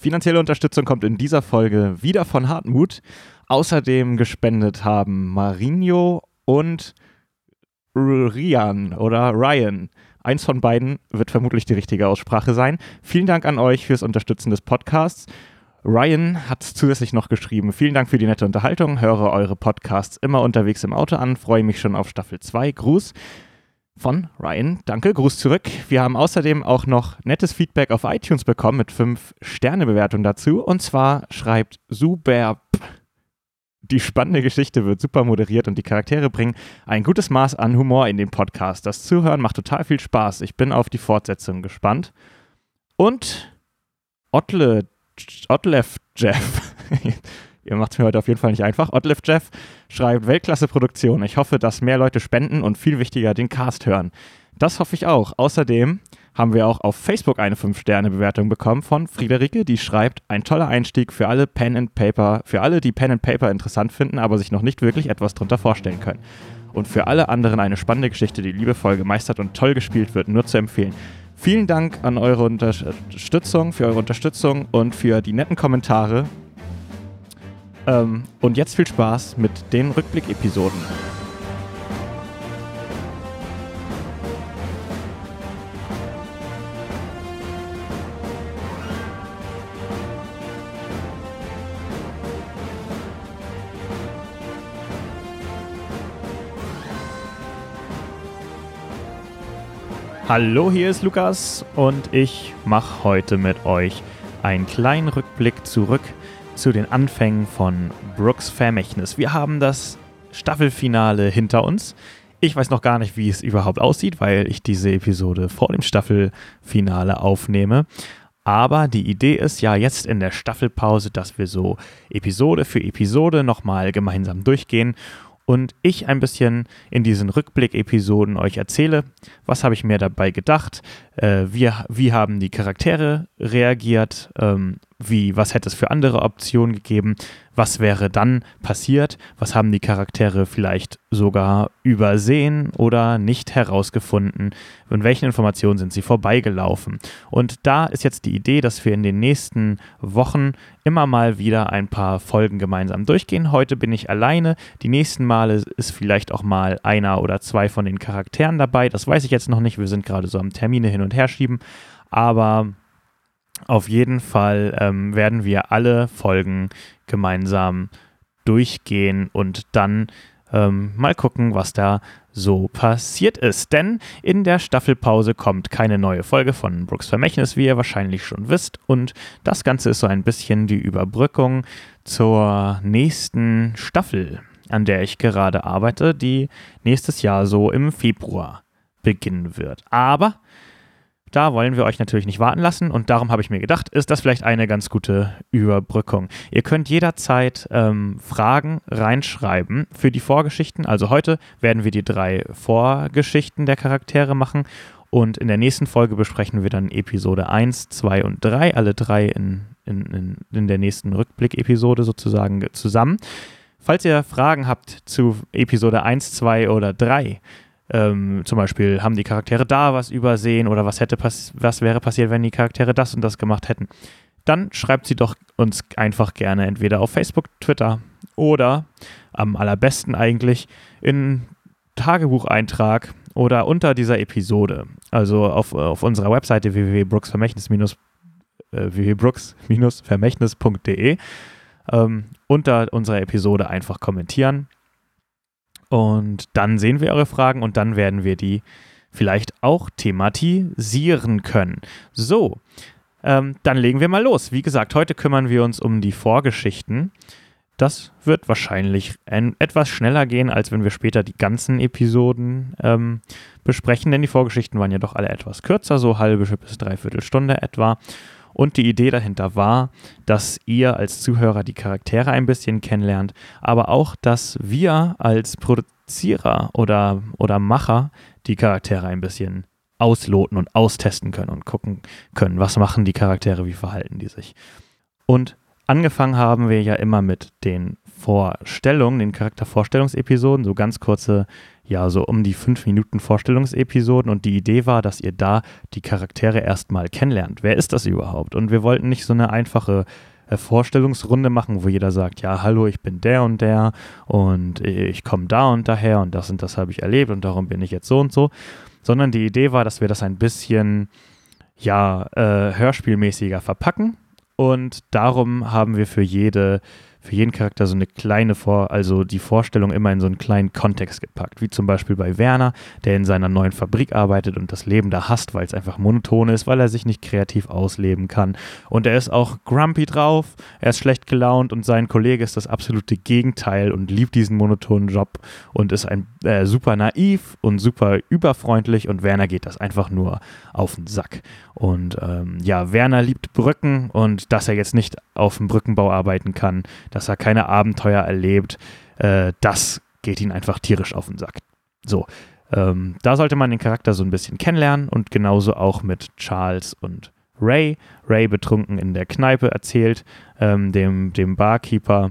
Finanzielle Unterstützung kommt in dieser Folge wieder von Hartmut. Außerdem gespendet haben Marinho und Rian oder Ryan. Eins von beiden wird vermutlich die richtige Aussprache sein. Vielen Dank an euch fürs Unterstützen des Podcasts. Ryan hat zusätzlich noch geschrieben, vielen Dank für die nette Unterhaltung, höre eure Podcasts immer unterwegs im Auto an, freue mich schon auf Staffel 2. Gruß von Ryan. Danke, Gruß zurück. Wir haben außerdem auch noch nettes Feedback auf iTunes bekommen mit 5 Sterne Bewertung dazu. Und zwar schreibt Superb die spannende Geschichte wird super moderiert und die Charaktere bringen ein gutes Maß an Humor in den Podcast. Das Zuhören macht total viel Spaß. Ich bin auf die Fortsetzung gespannt. Und Otle, Otlev Jeff, ihr macht es mir heute auf jeden Fall nicht einfach. Otlev Jeff schreibt Weltklasse-Produktion. Ich hoffe, dass mehr Leute spenden und viel wichtiger den Cast hören. Das hoffe ich auch. Außerdem haben wir auch auf Facebook eine 5-Sterne-Bewertung bekommen von Friederike, die schreibt, ein toller Einstieg für alle Pen and Paper, für alle, die Pen and Paper interessant finden, aber sich noch nicht wirklich etwas drunter vorstellen können. Und für alle anderen eine spannende Geschichte, die liebevoll gemeistert und toll gespielt wird, nur zu empfehlen. Vielen Dank an eure Unterstützung, für eure Unterstützung und für die netten Kommentare. Ähm, und jetzt viel Spaß mit den Rückblick-Episoden. Hallo, hier ist Lukas und ich mache heute mit euch einen kleinen Rückblick zurück zu den Anfängen von Brooks Vermächtnis. Wir haben das Staffelfinale hinter uns. Ich weiß noch gar nicht, wie es überhaupt aussieht, weil ich diese Episode vor dem Staffelfinale aufnehme. Aber die Idee ist ja jetzt in der Staffelpause, dass wir so Episode für Episode nochmal gemeinsam durchgehen und ich ein bisschen in diesen Rückblick-Episoden euch erzähle, was habe ich mir dabei gedacht, äh, wie, wie haben die Charaktere reagiert, ähm, wie, was hätte es für andere Optionen gegeben, was wäre dann passiert, was haben die Charaktere vielleicht sogar übersehen oder nicht herausgefunden, in welchen Informationen sind sie vorbeigelaufen. Und da ist jetzt die Idee, dass wir in den nächsten Wochen immer mal wieder ein paar Folgen gemeinsam durchgehen. Heute bin ich alleine, die nächsten Male ist vielleicht auch mal einer oder zwei von den Charakteren dabei, das weiß ich jetzt noch nicht, wir sind gerade so am Termine hin und her schieben, aber auf jeden Fall ähm, werden wir alle Folgen gemeinsam durchgehen und dann ähm, mal gucken, was da so passiert ist. Denn in der Staffelpause kommt keine neue Folge von Brooks Vermächtnis, wie ihr wahrscheinlich schon wisst. Und das Ganze ist so ein bisschen die Überbrückung zur nächsten Staffel, an der ich gerade arbeite, die nächstes Jahr so im Februar beginnen wird. Aber da wollen wir euch natürlich nicht warten lassen und darum habe ich mir gedacht, ist das vielleicht eine ganz gute Überbrückung. Ihr könnt jederzeit ähm, Fragen reinschreiben für die Vorgeschichten. Also heute werden wir die drei Vorgeschichten der Charaktere machen und in der nächsten Folge besprechen wir dann Episode 1, 2 und 3, alle drei in, in, in, in der nächsten Rückblick-Episode sozusagen zusammen. Falls ihr Fragen habt zu Episode 1, 2 oder 3, ähm, zum Beispiel haben die Charaktere da was übersehen oder was hätte was wäre passiert, wenn die Charaktere das und das gemacht hätten. Dann schreibt sie doch uns einfach gerne entweder auf Facebook, Twitter oder am allerbesten eigentlich in Tagebucheintrag oder unter dieser Episode. Also auf, auf unserer Webseite www.brooksvermächtnis- äh, www.brooks-vermächtnis.de ähm, unter unserer Episode einfach kommentieren und dann sehen wir eure Fragen und dann werden wir die vielleicht auch thematisieren können. So, ähm, dann legen wir mal los. Wie gesagt, heute kümmern wir uns um die Vorgeschichten. Das wird wahrscheinlich ein, etwas schneller gehen, als wenn wir später die ganzen Episoden ähm, besprechen, denn die Vorgeschichten waren ja doch alle etwas kürzer, so halbe bis dreiviertel Stunde etwa. Und die Idee dahinter war, dass ihr als Zuhörer die Charaktere ein bisschen kennenlernt, aber auch, dass wir als Produzierer oder, oder Macher die Charaktere ein bisschen ausloten und austesten können und gucken können, was machen die Charaktere, wie verhalten die sich. Und angefangen haben wir ja immer mit den Vorstellungen, den Charaktervorstellungsepisoden, so ganz kurze, ja, so um die fünf Minuten Vorstellungsepisoden. Und die Idee war, dass ihr da die Charaktere erstmal kennenlernt. Wer ist das überhaupt? Und wir wollten nicht so eine einfache äh, Vorstellungsrunde machen, wo jeder sagt, ja, hallo, ich bin der und der und ich komme da und daher und das und das habe ich erlebt und darum bin ich jetzt so und so, sondern die Idee war, dass wir das ein bisschen, ja, äh, hörspielmäßiger verpacken und darum haben wir für jede für jeden Charakter so eine kleine Vor, also die Vorstellung immer in so einen kleinen Kontext gepackt, wie zum Beispiel bei Werner, der in seiner neuen Fabrik arbeitet und das Leben da hasst, weil es einfach monoton ist, weil er sich nicht kreativ ausleben kann. Und er ist auch grumpy drauf, er ist schlecht gelaunt und sein Kollege ist das absolute Gegenteil und liebt diesen monotonen Job und ist ein äh, super naiv und super überfreundlich und Werner geht das einfach nur auf den Sack. Und ähm, ja, Werner liebt Brücken und dass er jetzt nicht auf dem Brückenbau arbeiten kann, dass er keine Abenteuer erlebt, äh, das geht ihn einfach tierisch auf den Sack. So, ähm, da sollte man den Charakter so ein bisschen kennenlernen und genauso auch mit Charles und Ray. Ray betrunken in der Kneipe erzählt, ähm, dem, dem Barkeeper,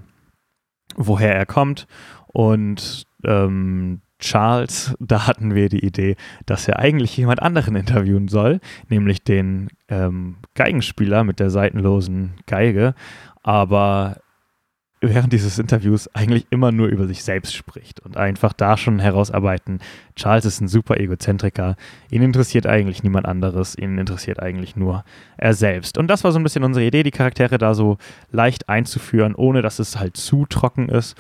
woher er kommt und ähm, Charles, da hatten wir die Idee, dass er eigentlich jemand anderen interviewen soll, nämlich den ähm, Geigenspieler mit der seitenlosen Geige, aber während dieses Interviews eigentlich immer nur über sich selbst spricht und einfach da schon herausarbeiten, Charles ist ein super Egozentriker, ihn interessiert eigentlich niemand anderes, ihn interessiert eigentlich nur er selbst. Und das war so ein bisschen unsere Idee, die Charaktere da so leicht einzuführen, ohne dass es halt zu trocken ist.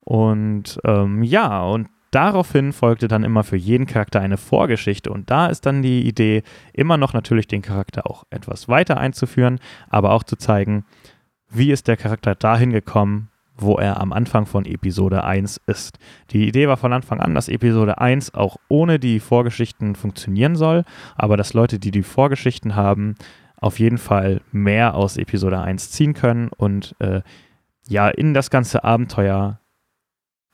Und ähm, ja, und Daraufhin folgte dann immer für jeden Charakter eine Vorgeschichte und da ist dann die Idee, immer noch natürlich den Charakter auch etwas weiter einzuführen, aber auch zu zeigen, wie ist der Charakter dahin gekommen, wo er am Anfang von Episode 1 ist. Die Idee war von Anfang an, dass Episode 1 auch ohne die Vorgeschichten funktionieren soll, aber dass Leute, die die Vorgeschichten haben, auf jeden Fall mehr aus Episode 1 ziehen können und äh, ja, in das ganze Abenteuer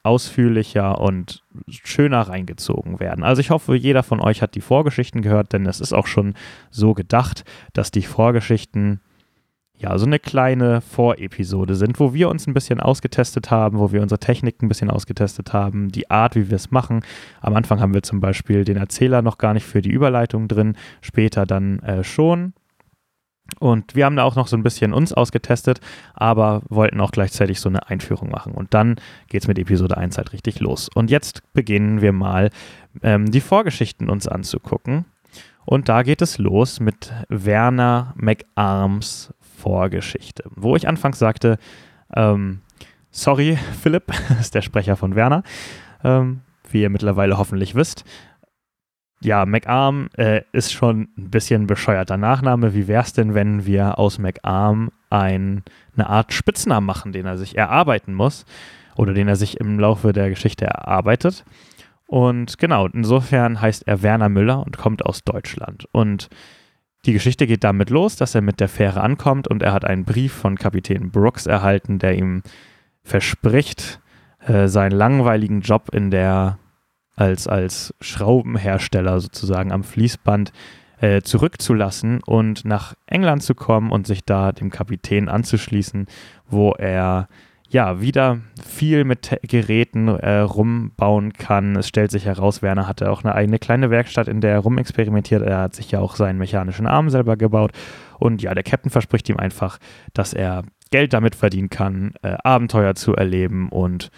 ausführlicher und schöner reingezogen werden. Also ich hoffe, jeder von euch hat die Vorgeschichten gehört, denn es ist auch schon so gedacht, dass die Vorgeschichten ja so eine kleine Vorepisode sind, wo wir uns ein bisschen ausgetestet haben, wo wir unsere Technik ein bisschen ausgetestet haben, die Art, wie wir es machen. Am Anfang haben wir zum Beispiel den Erzähler noch gar nicht für die Überleitung drin, später dann äh, schon. Und wir haben da auch noch so ein bisschen uns ausgetestet, aber wollten auch gleichzeitig so eine Einführung machen. Und dann geht es mit Episode 1 halt richtig los. Und jetzt beginnen wir mal, ähm, die Vorgeschichten uns anzugucken. Und da geht es los mit Werner McArms Vorgeschichte, wo ich anfangs sagte, ähm, sorry, Philipp, ist der Sprecher von Werner, ähm, wie ihr mittlerweile hoffentlich wisst ja, McArm äh, ist schon ein bisschen bescheuerter Nachname. Wie wäre es denn, wenn wir aus McArm ein, eine Art Spitznamen machen, den er sich erarbeiten muss oder den er sich im Laufe der Geschichte erarbeitet? Und genau, insofern heißt er Werner Müller und kommt aus Deutschland. Und die Geschichte geht damit los, dass er mit der Fähre ankommt und er hat einen Brief von Kapitän Brooks erhalten, der ihm verspricht, äh, seinen langweiligen Job in der als, als Schraubenhersteller sozusagen am Fließband äh, zurückzulassen und nach England zu kommen und sich da dem Kapitän anzuschließen, wo er ja wieder viel mit Geräten äh, rumbauen kann. Es stellt sich heraus, Werner hatte auch eine eigene kleine Werkstatt, in der er rumexperimentiert. Er hat sich ja auch seinen mechanischen Arm selber gebaut. Und ja, der Captain verspricht ihm einfach, dass er Geld damit verdienen kann, äh, Abenteuer zu erleben und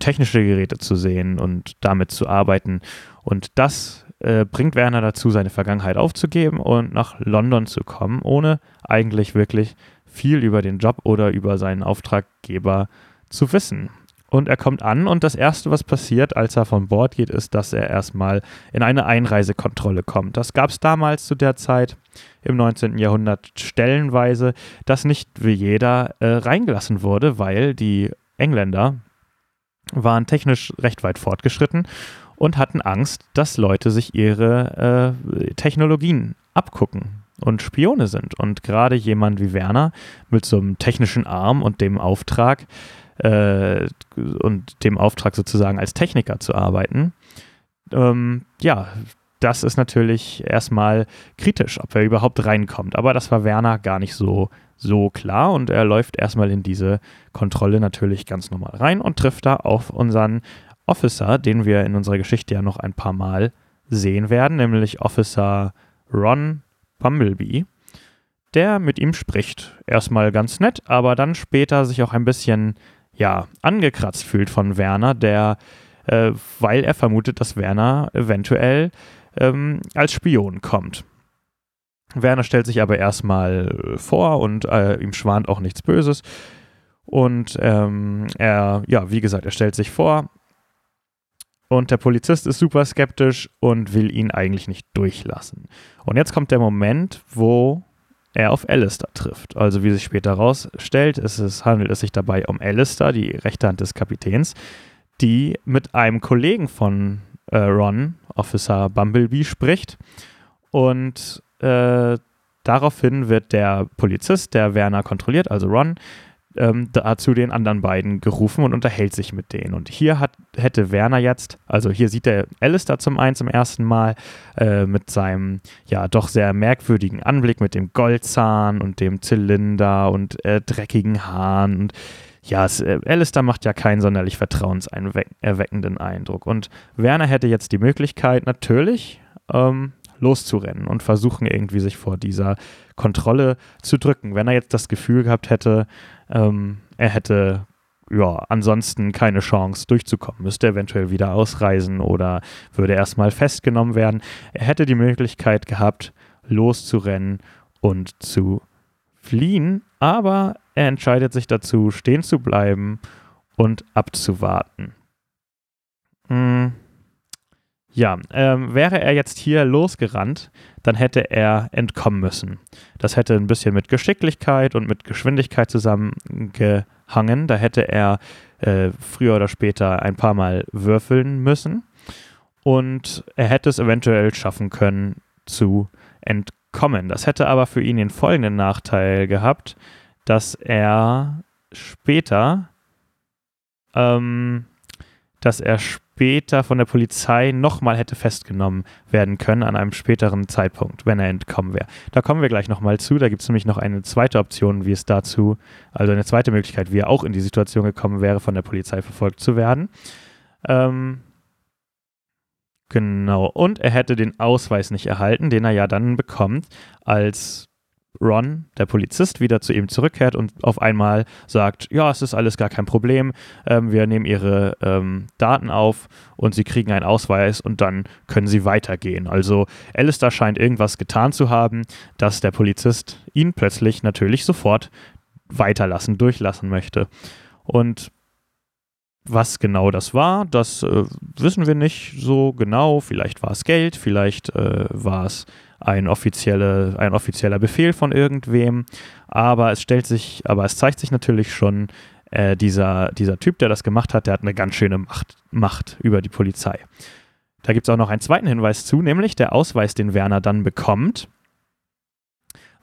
technische Geräte zu sehen und damit zu arbeiten. Und das äh, bringt Werner dazu, seine Vergangenheit aufzugeben und nach London zu kommen, ohne eigentlich wirklich viel über den Job oder über seinen Auftraggeber zu wissen. Und er kommt an und das Erste, was passiert, als er von Bord geht, ist, dass er erstmal in eine Einreisekontrolle kommt. Das gab es damals zu der Zeit im 19. Jahrhundert stellenweise, dass nicht wie jeder äh, reingelassen wurde, weil die Engländer waren technisch recht weit fortgeschritten und hatten Angst, dass Leute sich ihre äh, Technologien abgucken und Spione sind. Und gerade jemand wie Werner mit so einem technischen Arm und dem Auftrag äh, und dem Auftrag sozusagen als Techniker zu arbeiten, ähm, ja, das ist natürlich erstmal kritisch, ob er überhaupt reinkommt. Aber das war Werner gar nicht so, so klar und er läuft erstmal in diese Kontrolle natürlich ganz normal rein und trifft da auf unseren Officer, den wir in unserer Geschichte ja noch ein paar Mal sehen werden, nämlich Officer Ron Bumblebee, der mit ihm spricht. Erstmal ganz nett, aber dann später sich auch ein bisschen, ja, angekratzt fühlt von Werner, der, äh, weil er vermutet, dass Werner eventuell ähm, als Spion kommt. Werner stellt sich aber erstmal vor und äh, ihm schwant auch nichts Böses. Und ähm, er, ja, wie gesagt, er stellt sich vor. Und der Polizist ist super skeptisch und will ihn eigentlich nicht durchlassen. Und jetzt kommt der Moment, wo er auf Alistair trifft. Also wie sich später herausstellt, handelt es sich dabei um Alistair, die rechte Hand des Kapitäns, die mit einem Kollegen von äh, Ron, Officer Bumblebee, spricht. Und äh, daraufhin wird der Polizist, der Werner kontrolliert, also Ron, ähm, zu den anderen beiden gerufen und unterhält sich mit denen. Und hier hat, hätte Werner jetzt, also hier sieht er Alistair zum einen zum ersten Mal äh, mit seinem ja doch sehr merkwürdigen Anblick mit dem Goldzahn und dem Zylinder und äh, dreckigen Haaren und ja, es, äh, Alistair macht ja keinen sonderlich vertrauenserweckenden Eindruck. Und Werner hätte jetzt die Möglichkeit, natürlich ähm, loszurennen und versuchen, irgendwie sich vor dieser Kontrolle zu drücken. Wenn er jetzt das Gefühl gehabt hätte, ähm, er hätte ja, ansonsten keine Chance durchzukommen, müsste eventuell wieder ausreisen oder würde erstmal festgenommen werden. Er hätte die Möglichkeit gehabt, loszurennen und zu fliehen, aber er entscheidet sich dazu, stehen zu bleiben und abzuwarten. Hm. Ja, ähm, wäre er jetzt hier losgerannt, dann hätte er entkommen müssen. Das hätte ein bisschen mit Geschicklichkeit und mit Geschwindigkeit zusammengehangen. Da hätte er äh, früher oder später ein paar Mal würfeln müssen. Und er hätte es eventuell schaffen können zu entkommen. Das hätte aber für ihn den folgenden Nachteil gehabt, dass er später, ähm, dass er später von der Polizei nochmal hätte festgenommen werden können an einem späteren Zeitpunkt, wenn er entkommen wäre. Da kommen wir gleich nochmal zu. Da gibt es nämlich noch eine zweite Option, wie es dazu, also eine zweite Möglichkeit, wie er auch in die Situation gekommen wäre, von der Polizei verfolgt zu werden. Ähm, Genau. Und er hätte den Ausweis nicht erhalten, den er ja dann bekommt, als Ron, der Polizist, wieder zu ihm zurückkehrt und auf einmal sagt, ja, es ist alles gar kein Problem, ähm, wir nehmen ihre ähm, Daten auf und sie kriegen einen Ausweis und dann können sie weitergehen. Also Alistair scheint irgendwas getan zu haben, dass der Polizist ihn plötzlich natürlich sofort weiterlassen, durchlassen möchte. Und was genau das war, das äh, wissen wir nicht so genau. Vielleicht war es Geld, vielleicht äh, war es ein, offizielle, ein offizieller Befehl von irgendwem. Aber es stellt sich, aber es zeigt sich natürlich schon, äh, dieser, dieser Typ, der das gemacht hat, der hat eine ganz schöne Macht, Macht über die Polizei. Da gibt es auch noch einen zweiten Hinweis zu, nämlich der Ausweis, den Werner dann bekommt.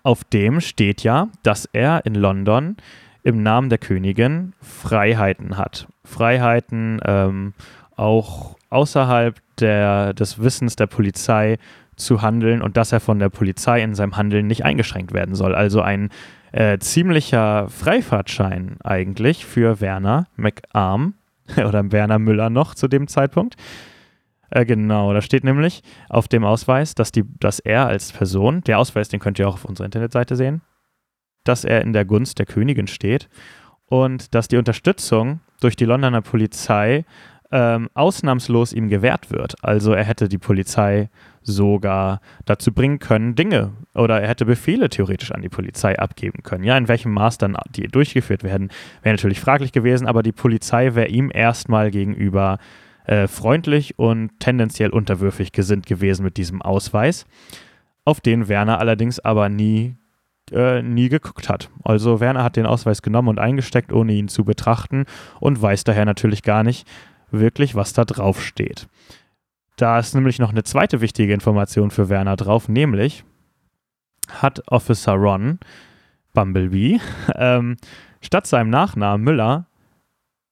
Auf dem steht ja, dass er in London im Namen der Königin Freiheiten hat. Freiheiten ähm, auch außerhalb der, des Wissens der Polizei zu handeln und dass er von der Polizei in seinem Handeln nicht eingeschränkt werden soll. Also ein äh, ziemlicher Freifahrtschein eigentlich für Werner McArm oder Werner Müller noch zu dem Zeitpunkt. Äh, genau, da steht nämlich auf dem Ausweis, dass, die, dass er als Person, der Ausweis, den könnt ihr auch auf unserer Internetseite sehen, dass er in der Gunst der Königin steht und dass die Unterstützung durch die Londoner Polizei ähm, ausnahmslos ihm gewährt wird. Also er hätte die Polizei sogar dazu bringen können, Dinge oder er hätte Befehle theoretisch an die Polizei abgeben können. Ja, in welchem Maß dann die durchgeführt werden, wäre natürlich fraglich gewesen, aber die Polizei wäre ihm erstmal gegenüber äh, freundlich und tendenziell unterwürfig gesinnt gewesen mit diesem Ausweis, auf den Werner allerdings aber nie äh, nie geguckt hat. Also Werner hat den Ausweis genommen und eingesteckt, ohne ihn zu betrachten und weiß daher natürlich gar nicht wirklich, was da drauf steht. Da ist nämlich noch eine zweite wichtige Information für Werner drauf, nämlich hat Officer Ron Bumblebee ähm, statt seinem Nachnamen Müller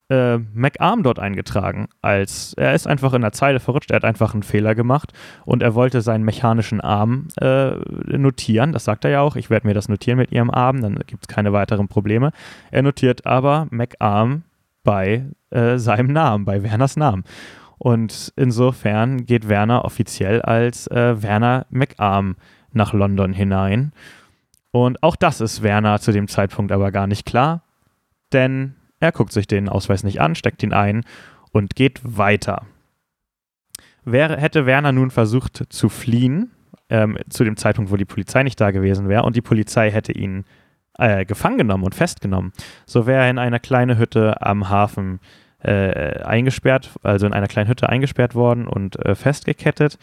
äh, McArm dort eingetragen. Als er ist einfach in der Zeile verrutscht, er hat einfach einen Fehler gemacht und er wollte seinen mechanischen Arm äh, notieren. Das sagt er ja auch. Ich werde mir das notieren mit ihrem Arm, dann gibt es keine weiteren Probleme. Er notiert aber McArm bei äh, seinem Namen, bei Werners Namen. Und insofern geht Werner offiziell als äh, Werner McArm nach London hinein. Und auch das ist Werner zu dem Zeitpunkt aber gar nicht klar, denn er guckt sich den Ausweis nicht an, steckt ihn ein und geht weiter. Wäre, hätte Werner nun versucht zu fliehen, ähm, zu dem Zeitpunkt, wo die Polizei nicht da gewesen wäre, und die Polizei hätte ihn äh, gefangen genommen und festgenommen, so wäre er in einer kleinen Hütte am Hafen äh, eingesperrt, also in einer kleinen Hütte eingesperrt worden und äh, festgekettet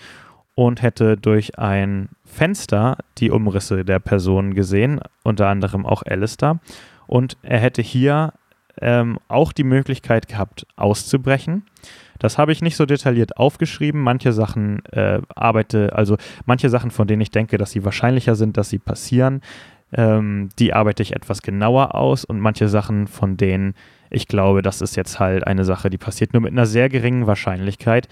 und hätte durch ein Fenster die Umrisse der Person gesehen, unter anderem auch Alistair. Und er hätte hier ähm, auch die Möglichkeit gehabt, auszubrechen. Das habe ich nicht so detailliert aufgeschrieben. Manche Sachen äh, arbeite, also manche Sachen, von denen ich denke, dass sie wahrscheinlicher sind, dass sie passieren, ähm, die arbeite ich etwas genauer aus und manche Sachen, von denen ich glaube, das ist jetzt halt eine Sache, die passiert nur mit einer sehr geringen Wahrscheinlichkeit.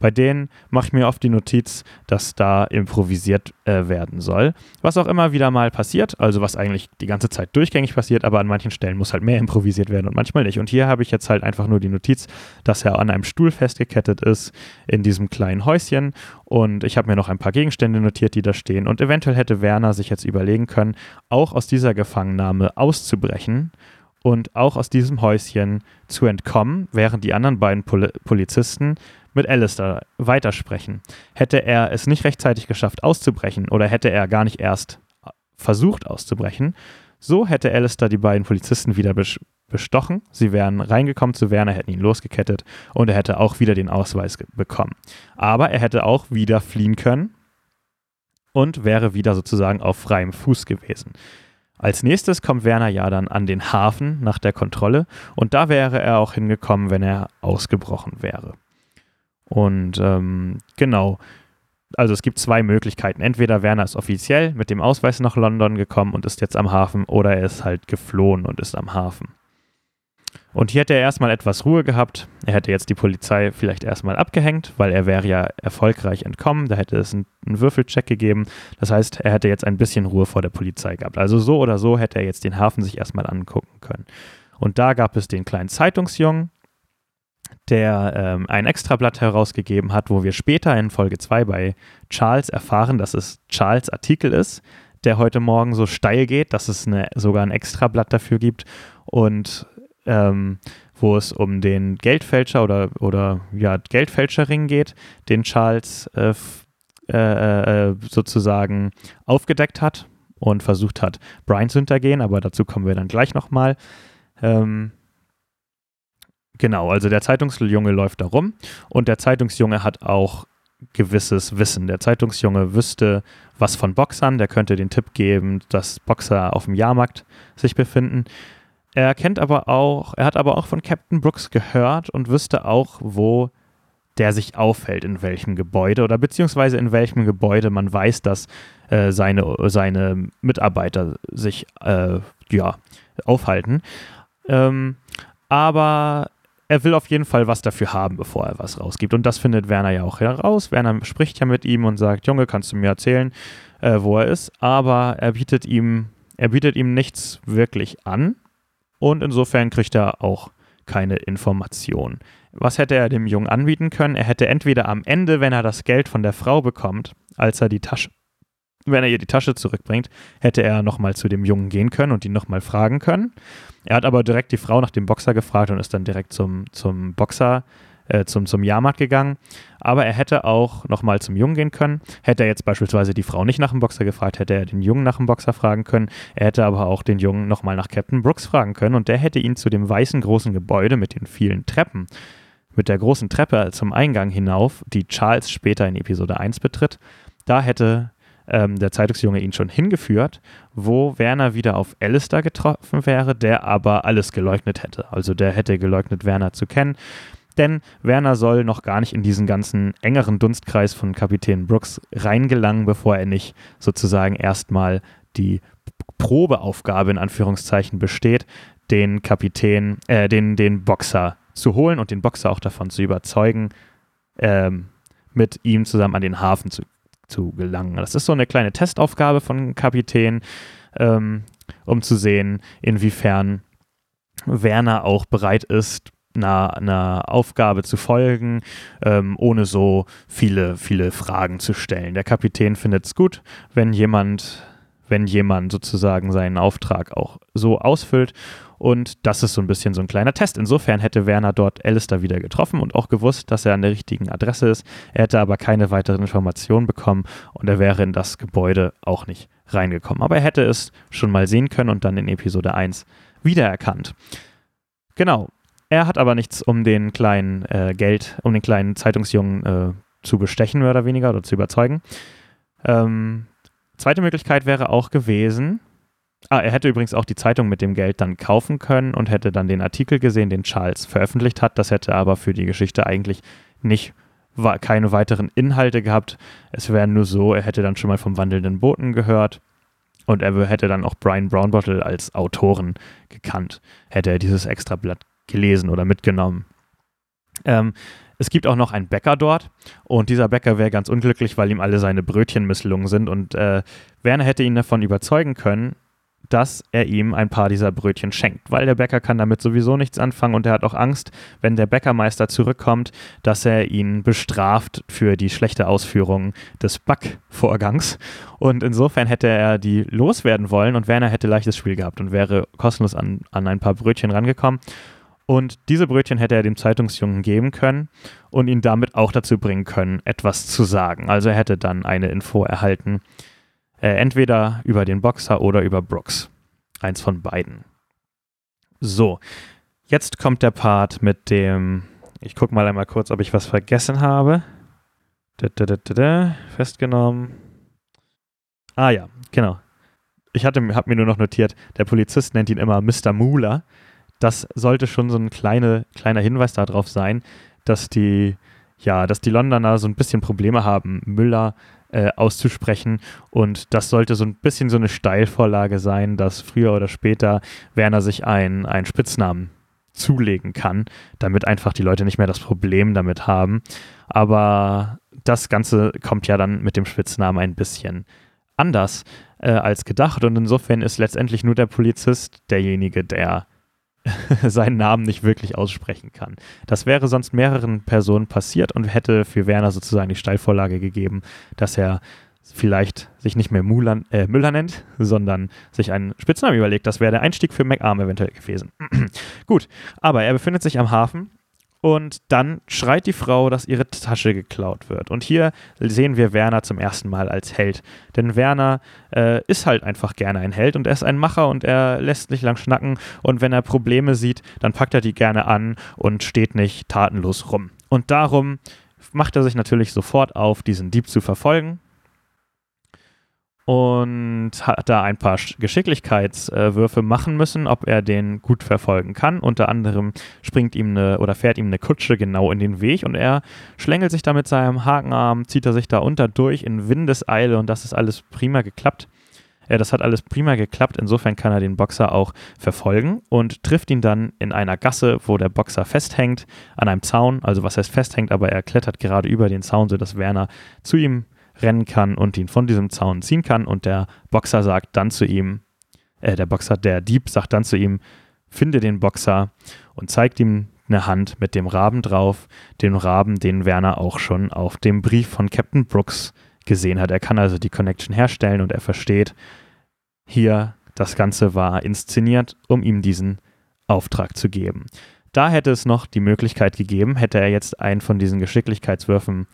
Bei denen mache ich mir oft die Notiz, dass da improvisiert äh, werden soll. Was auch immer wieder mal passiert, also was eigentlich die ganze Zeit durchgängig passiert, aber an manchen Stellen muss halt mehr improvisiert werden und manchmal nicht. Und hier habe ich jetzt halt einfach nur die Notiz, dass er an einem Stuhl festgekettet ist in diesem kleinen Häuschen. Und ich habe mir noch ein paar Gegenstände notiert, die da stehen. Und eventuell hätte Werner sich jetzt überlegen können, auch aus dieser Gefangennahme auszubrechen und auch aus diesem Häuschen zu entkommen, während die anderen beiden Pol Polizisten mit Alistair weitersprechen. Hätte er es nicht rechtzeitig geschafft auszubrechen oder hätte er gar nicht erst versucht auszubrechen, so hätte Alistair die beiden Polizisten wieder bestochen. Sie wären reingekommen zu Werner, hätten ihn losgekettet und er hätte auch wieder den Ausweis bekommen. Aber er hätte auch wieder fliehen können und wäre wieder sozusagen auf freiem Fuß gewesen. Als nächstes kommt Werner ja dann an den Hafen nach der Kontrolle und da wäre er auch hingekommen, wenn er ausgebrochen wäre. Und ähm, genau, also es gibt zwei Möglichkeiten. Entweder Werner ist offiziell mit dem Ausweis nach London gekommen und ist jetzt am Hafen oder er ist halt geflohen und ist am Hafen. Und hier hätte er erstmal etwas Ruhe gehabt. Er hätte jetzt die Polizei vielleicht erstmal abgehängt, weil er wäre ja erfolgreich entkommen. Da hätte es einen, einen, Würfelcheck gegeben. Das heißt, er hätte jetzt ein bisschen Ruhe vor der Polizei gehabt. Also so oder so hätte er jetzt den Hafen sich erstmal angucken können. Und da gab es den kleinen Zeitungsjungen, der ähm, ein Extrablatt herausgegeben hat, wo wir später in Folge 2 bei Charles erfahren, dass es Charles Artikel ist, der heute Morgen so steil geht, dass es eine, sogar ein Extrablatt dafür gibt und ähm, wo es um den Geldfälscher oder, oder ja, Geldfälscherring geht, den Charles äh, äh, äh, sozusagen aufgedeckt hat und versucht hat, Brian zu hintergehen, aber dazu kommen wir dann gleich nochmal. Ähm, Genau, also der Zeitungsjunge läuft da rum und der Zeitungsjunge hat auch gewisses Wissen. Der Zeitungsjunge wüsste was von Boxern, der könnte den Tipp geben, dass Boxer auf dem Jahrmarkt sich befinden. Er kennt aber auch, er hat aber auch von Captain Brooks gehört und wüsste auch, wo der sich aufhält, in welchem Gebäude oder beziehungsweise in welchem Gebäude man weiß, dass äh, seine, seine Mitarbeiter sich äh, ja, aufhalten. Ähm, aber er will auf jeden Fall was dafür haben, bevor er was rausgibt. Und das findet Werner ja auch heraus. Werner spricht ja mit ihm und sagt, Junge, kannst du mir erzählen, äh, wo er ist? Aber er bietet ihm, er bietet ihm nichts wirklich an. Und insofern kriegt er auch keine Information. Was hätte er dem Jungen anbieten können? Er hätte entweder am Ende, wenn er das Geld von der Frau bekommt, als er die Tasche, wenn er ihr die Tasche zurückbringt, hätte er nochmal zu dem Jungen gehen können und ihn nochmal fragen können. Er hat aber direkt die Frau nach dem Boxer gefragt und ist dann direkt zum, zum Boxer, äh, zum, zum Jahrmarkt gegangen. Aber er hätte auch nochmal zum Jungen gehen können. Hätte er jetzt beispielsweise die Frau nicht nach dem Boxer gefragt, hätte er den Jungen nach dem Boxer fragen können. Er hätte aber auch den Jungen nochmal nach Captain Brooks fragen können und der hätte ihn zu dem weißen großen Gebäude mit den vielen Treppen mit der großen Treppe zum Eingang hinauf, die Charles später in Episode 1 betritt, da hätte ähm, der Zeitungsjunge ihn schon hingeführt, wo Werner wieder auf Alistair getroffen wäre, der aber alles geleugnet hätte. Also der hätte geleugnet, Werner zu kennen. Denn Werner soll noch gar nicht in diesen ganzen engeren Dunstkreis von Kapitän Brooks reingelangen, bevor er nicht sozusagen erstmal die Probeaufgabe in Anführungszeichen besteht, den Kapitän, äh, den, den Boxer zu holen und den Boxer auch davon zu überzeugen, ähm, mit ihm zusammen an den Hafen zu, zu gelangen. Das ist so eine kleine Testaufgabe von Kapitän, ähm, um zu sehen, inwiefern Werner auch bereit ist, einer, einer Aufgabe zu folgen, ähm, ohne so viele, viele Fragen zu stellen. Der Kapitän findet es gut, wenn jemand, wenn jemand sozusagen seinen Auftrag auch so ausfüllt. Und das ist so ein bisschen so ein kleiner Test. Insofern hätte Werner dort Alistair wieder getroffen und auch gewusst, dass er an der richtigen Adresse ist. Er hätte aber keine weiteren Informationen bekommen und er wäre in das Gebäude auch nicht reingekommen. Aber er hätte es schon mal sehen können und dann in Episode 1 wiedererkannt. Genau, er hat aber nichts, um den kleinen äh, Geld, um den kleinen Zeitungsjungen äh, zu bestechen, mehr oder weniger, oder zu überzeugen. Ähm, zweite Möglichkeit wäre auch gewesen, ah, er hätte übrigens auch die Zeitung mit dem Geld dann kaufen können und hätte dann den Artikel gesehen, den Charles veröffentlicht hat. Das hätte aber für die Geschichte eigentlich nicht keine weiteren Inhalte gehabt. Es wäre nur so, er hätte dann schon mal vom wandelnden Boten gehört und er hätte dann auch Brian Brownbottle als Autoren gekannt, hätte er dieses Extrablatt gelesen oder mitgenommen. Ähm, es gibt auch noch einen Bäcker dort und dieser Bäcker wäre ganz unglücklich, weil ihm alle seine Brötchen misslungen sind und äh, Werner hätte ihn davon überzeugen können, dass er ihm ein paar dieser Brötchen schenkt, weil der Bäcker kann damit sowieso nichts anfangen und er hat auch Angst, wenn der Bäckermeister zurückkommt, dass er ihn bestraft für die schlechte Ausführung des Backvorgangs und insofern hätte er die loswerden wollen und Werner hätte leichtes Spiel gehabt und wäre kostenlos an, an ein paar Brötchen rangekommen und diese Brötchen hätte er dem Zeitungsjungen geben können und ihn damit auch dazu bringen können, etwas zu sagen. Also er hätte dann eine Info erhalten, äh, entweder über den Boxer oder über Brooks. Eins von beiden. So, jetzt kommt der Part mit dem, ich gucke mal einmal kurz, ob ich was vergessen habe. Da, da, da, festgenommen. Ah ja, genau. Ich habe mir nur noch notiert, der Polizist nennt ihn immer Mr. Moolah das sollte schon so ein kleine, kleiner Hinweis darauf sein, dass die, ja, dass die Londoner so ein bisschen Probleme haben, Müller äh, auszusprechen. Und das sollte so ein bisschen so eine Steilvorlage sein, dass früher oder später Werner sich einen, Spitznamen zulegen kann, damit einfach die Leute nicht mehr das Problem damit haben. Aber das Ganze kommt ja dann mit dem Spitznamen ein bisschen anders äh, als gedacht. Und insofern ist letztendlich nur der Polizist derjenige, der seinen Namen nicht wirklich aussprechen kann. Das wäre sonst mehreren Personen passiert und hätte für Werner sozusagen die Steilvorlage gegeben, dass er vielleicht sich nicht mehr Mulan, äh, Müller nennt, sondern sich einen Spitznamen überlegt. Das wäre der Einstieg für McArm eventuell gewesen. Gut, aber er befindet sich am Hafen und dann schreit die Frau, dass ihre Tasche geklaut wird. Und hier sehen wir Werner zum ersten Mal als Held. Denn Werner äh, ist halt einfach gerne ein Held und er ist ein Macher und er lässt nicht lang schnacken. Und wenn er Probleme sieht, dann packt er die gerne an und steht nicht tatenlos rum. Und darum macht er sich natürlich sofort auf, diesen Dieb zu verfolgen und hat da ein paar Geschicklichkeitswürfe machen müssen, ob er den gut verfolgen kann. Unter anderem springt ihm eine oder fährt ihm eine Kutsche genau in den Weg und er schlängelt sich da mit seinem Hakenarm, zieht er sich da unter durch in Windeseile und das ist alles prima geklappt. Äh, das hat alles prima geklappt. Insofern kann er den Boxer auch verfolgen und trifft ihn dann in einer Gasse, wo der Boxer festhängt, an einem Zaun. Also was heißt festhängt, aber er klettert gerade über den Zaun, sodass Werner zu ihm rennen kann und ihn von diesem Zaun ziehen kann. Und der Boxer sagt dann zu ihm, äh, der Boxer, der Dieb sagt dann zu ihm, finde den Boxer und zeigt ihm eine Hand mit dem Raben drauf, den Raben, den Werner auch schon auf dem Brief von Captain Brooks gesehen hat. Er kann also die Connection herstellen und er versteht, hier, das Ganze war inszeniert, um ihm diesen Auftrag zu geben. Da hätte es noch die Möglichkeit gegeben, hätte er jetzt einen von diesen Geschicklichkeitswürfen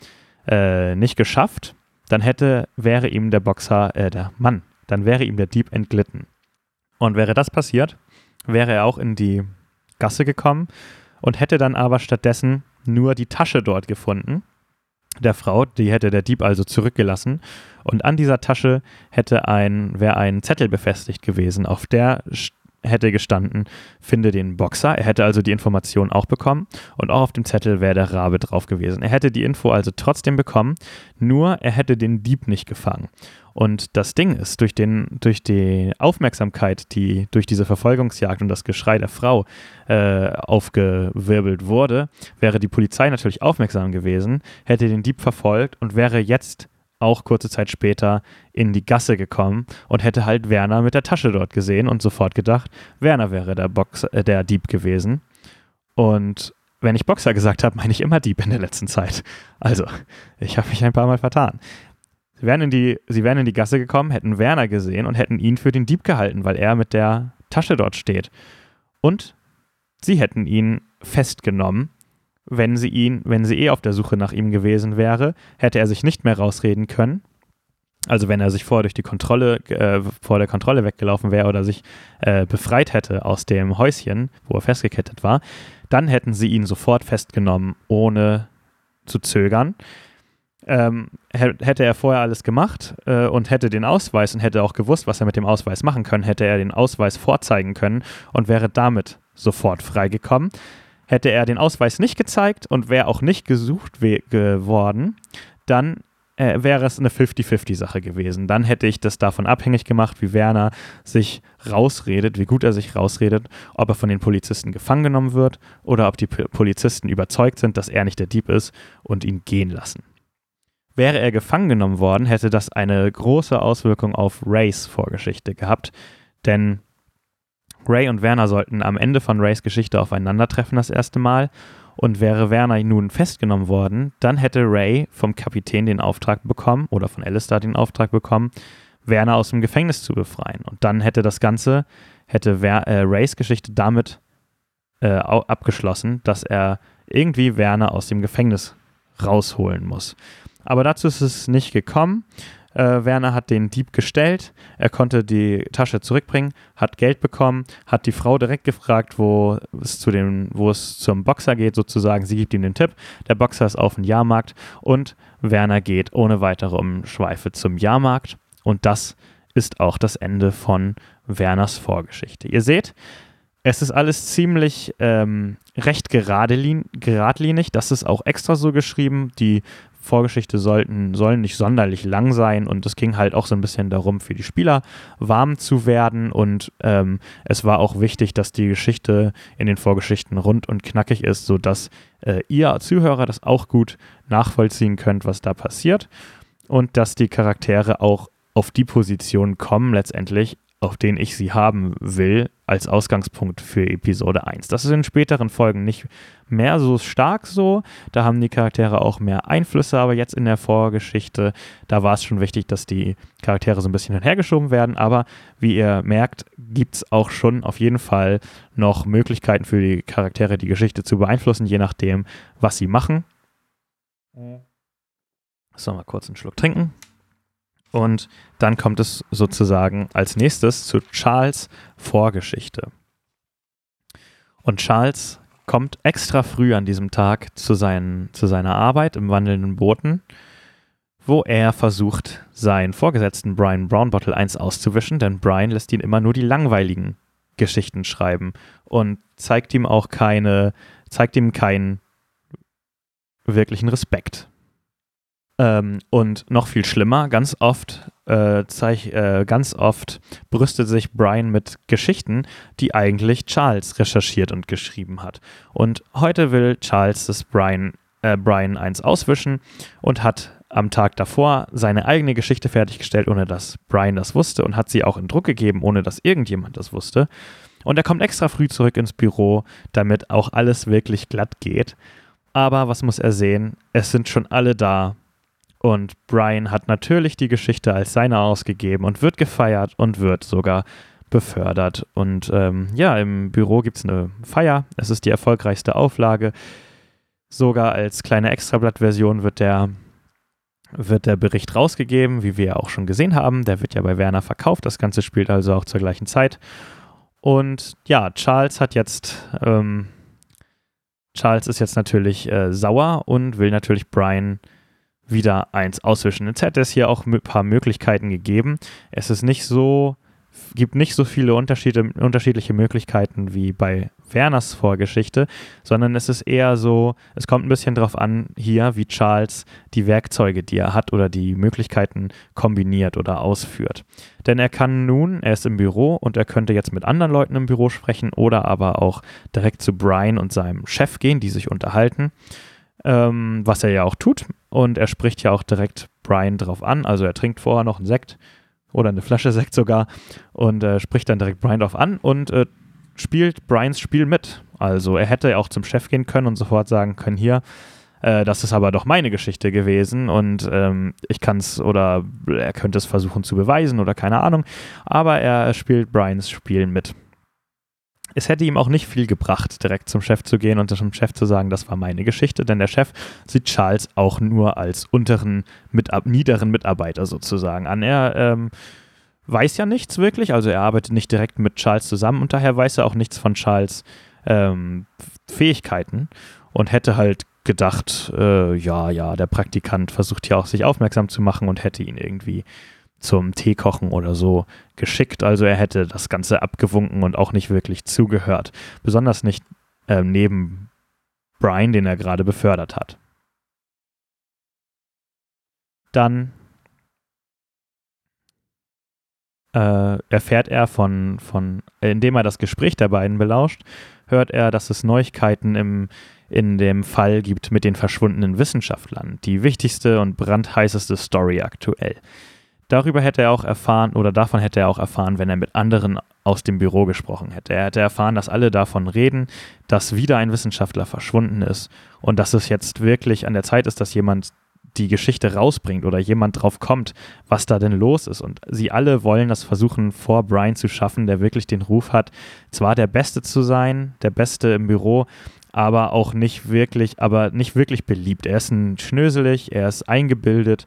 äh, nicht geschafft, dann hätte, wäre ihm der Boxer, äh, der Mann, dann wäre ihm der Dieb entglitten. Und wäre das passiert, wäre er auch in die Gasse gekommen und hätte dann aber stattdessen nur die Tasche dort gefunden der Frau, die hätte der Dieb also zurückgelassen und an dieser Tasche hätte ein wäre ein Zettel befestigt gewesen, auf der hätte gestanden, finde den Boxer. Er hätte also die Information auch bekommen und auch auf dem Zettel wäre der Rabe drauf gewesen. Er hätte die Info also trotzdem bekommen, nur er hätte den Dieb nicht gefangen. Und das Ding ist, durch, den, durch die Aufmerksamkeit, die durch diese Verfolgungsjagd und das Geschrei der Frau äh, aufgewirbelt wurde, wäre die Polizei natürlich aufmerksam gewesen, hätte den Dieb verfolgt und wäre jetzt auch kurze Zeit später in die Gasse gekommen und hätte halt Werner mit der Tasche dort gesehen und sofort gedacht, Werner wäre der, Box, äh, der Dieb gewesen. Und wenn ich Boxer gesagt habe, meine ich immer Dieb in der letzten Zeit. Also, ich habe mich ein paar Mal vertan. Sie wären, in die, sie wären in die Gasse gekommen, hätten Werner gesehen und hätten ihn für den Dieb gehalten, weil er mit der Tasche dort steht. Und sie hätten ihn festgenommen wenn sie ihn, wenn sie eh auf der Suche nach ihm gewesen wäre, hätte er sich nicht mehr rausreden können. Also wenn er sich vorher durch die Kontrolle, äh, vor der Kontrolle weggelaufen wäre oder sich äh, befreit hätte aus dem Häuschen, wo er festgekettet war, dann hätten sie ihn sofort festgenommen, ohne zu zögern. Ähm, hätte er vorher alles gemacht äh, und hätte den Ausweis und hätte auch gewusst, was er mit dem Ausweis machen können, hätte er den Ausweis vorzeigen können und wäre damit sofort freigekommen. Hätte er den Ausweis nicht gezeigt und wäre auch nicht gesucht geworden, dann äh, wäre es eine 50-50-Sache gewesen. Dann hätte ich das davon abhängig gemacht, wie Werner sich rausredet, wie gut er sich rausredet, ob er von den Polizisten gefangen genommen wird oder ob die Polizisten überzeugt sind, dass er nicht der Dieb ist und ihn gehen lassen. Wäre er gefangen genommen worden, hätte das eine große Auswirkung auf Rays Vorgeschichte gehabt, denn Ray und Werner sollten am Ende von Rays Geschichte aufeinandertreffen das erste Mal. Und wäre Werner nun festgenommen worden, dann hätte Ray vom Kapitän den Auftrag bekommen oder von Alistair den Auftrag bekommen, Werner aus dem Gefängnis zu befreien. Und dann hätte das Ganze, hätte Wer äh, Rays Geschichte damit äh, abgeschlossen, dass er irgendwie Werner aus dem Gefängnis rausholen muss. Aber dazu ist es nicht gekommen. Äh, Werner hat den Dieb gestellt, er konnte die Tasche zurückbringen, hat Geld bekommen, hat die Frau direkt gefragt, wo es, zu dem, wo es zum Boxer geht, sozusagen. Sie gibt ihm den Tipp. Der Boxer ist auf dem Jahrmarkt und Werner geht ohne weitere Umschweife zum Jahrmarkt. Und das ist auch das Ende von Werners Vorgeschichte. Ihr seht, es ist alles ziemlich ähm, recht geradlinig. Das ist auch extra so geschrieben. Die Vorgeschichte sollten, sollen nicht sonderlich lang sein. Und es ging halt auch so ein bisschen darum, für die Spieler warm zu werden. Und ähm, es war auch wichtig, dass die Geschichte in den Vorgeschichten rund und knackig ist, sodass äh, ihr Zuhörer das auch gut nachvollziehen könnt, was da passiert. Und dass die Charaktere auch auf die Position kommen letztendlich, auf den ich sie haben will, als Ausgangspunkt für Episode 1. Das ist in späteren Folgen nicht mehr so stark so. Da haben die Charaktere auch mehr Einflüsse, aber jetzt in der Vorgeschichte, da war es schon wichtig, dass die Charaktere so ein bisschen hinhergeschoben werden. Aber wie ihr merkt, gibt es auch schon auf jeden Fall noch Möglichkeiten für die Charaktere, die Geschichte zu beeinflussen, je nachdem, was sie machen. So, mal kurz einen Schluck trinken. Und dann kommt es sozusagen als nächstes zu Charles Vorgeschichte. Und Charles kommt extra früh an diesem Tag zu, seinen, zu seiner Arbeit im wandelnden Booten, wo er versucht, seinen Vorgesetzten Brian Brownbottle 1 auszuwischen, denn Brian lässt ihn immer nur die langweiligen Geschichten schreiben und zeigt ihm auch keine, zeigt ihm keinen wirklichen Respekt. Ähm, und noch viel schlimmer, ganz oft, äh, zeig, äh, ganz oft brüstet sich Brian mit Geschichten, die eigentlich Charles recherchiert und geschrieben hat. Und heute will Charles das Brian, äh, Brian eins auswischen und hat am Tag davor seine eigene Geschichte fertiggestellt, ohne dass Brian das wusste und hat sie auch in Druck gegeben, ohne dass irgendjemand das wusste. Und er kommt extra früh zurück ins Büro, damit auch alles wirklich glatt geht. Aber was muss er sehen? Es sind schon alle da und Brian hat natürlich die Geschichte als seine ausgegeben und wird gefeiert und wird sogar befördert. Und ähm, ja, im Büro gibt es eine Feier. Es ist die erfolgreichste Auflage. Sogar als kleine Extrablatt-Version wird der, wird der Bericht rausgegeben, wie wir auch schon gesehen haben. Der wird ja bei Werner verkauft. Das Ganze spielt also auch zur gleichen Zeit. Und ja, Charles hat jetzt. Ähm, Charles ist jetzt natürlich äh, sauer und will natürlich Brian wieder eins auswischen. Jetzt hätte es hier auch ein paar Möglichkeiten gegeben. Es ist nicht so gibt nicht so viele unterschiedliche Möglichkeiten wie bei Werners Vorgeschichte, sondern es ist eher so, es kommt ein bisschen darauf an, hier, wie Charles die Werkzeuge, die er hat oder die Möglichkeiten kombiniert oder ausführt. Denn er kann nun, er ist im Büro und er könnte jetzt mit anderen Leuten im Büro sprechen oder aber auch direkt zu Brian und seinem Chef gehen, die sich unterhalten, ähm, was er ja auch tut. Und er spricht ja auch direkt Brian drauf an, also er trinkt vorher noch einen Sekt oder eine Flasche Sekt sogar und äh, spricht dann direkt Brian drauf an und äh, spielt Brians Spiel mit. Also er hätte auch zum Chef gehen können und sofort sagen können, hier, äh, das ist aber doch meine Geschichte gewesen und ähm, ich kann es oder er könnte es versuchen zu beweisen oder keine Ahnung. Aber er spielt Brians Spiel mit es hätte ihm auch nicht viel gebracht, direkt zum Chef zu gehen und zum Chef zu sagen, das war meine Geschichte, denn der Chef sieht Charles auch nur als unteren, mit, niederen Mitarbeiter sozusagen an. Er ähm, weiß ja nichts wirklich, also er arbeitet nicht direkt mit Charles zusammen und daher weiß er auch nichts von Charles ähm, Fähigkeiten und hätte halt gedacht, äh, ja, ja, der Praktikant versucht ja auch sich aufmerksam zu machen und hätte ihn irgendwie zum Teekochen oder so geschickt. Also er hätte das Ganze abgewunken und auch nicht wirklich zugehört. Besonders nicht äh, neben Brian, den er gerade befördert hat. Dann äh, erfährt er von, von, indem er das Gespräch der beiden belauscht, hört er, dass es Neuigkeiten im, in dem Fall gibt mit den verschwundenen Wissenschaftlern. Die wichtigste und brandheißeste Story aktuell. Darüber hätte er auch erfahren oder davon hätte er auch erfahren, wenn er mit anderen aus dem Büro gesprochen hätte. Er hätte erfahren, dass alle davon reden, dass wieder ein Wissenschaftler verschwunden ist und dass es jetzt wirklich an der Zeit ist, dass jemand die Geschichte rausbringt oder jemand drauf kommt, was da denn los ist. Und sie alle wollen das versuchen, vor Brian zu schaffen, der wirklich den Ruf hat, zwar der Beste zu sein, der Beste im Büro, aber auch nicht wirklich, aber nicht wirklich beliebt. Er ist ein schnöselig, er ist eingebildet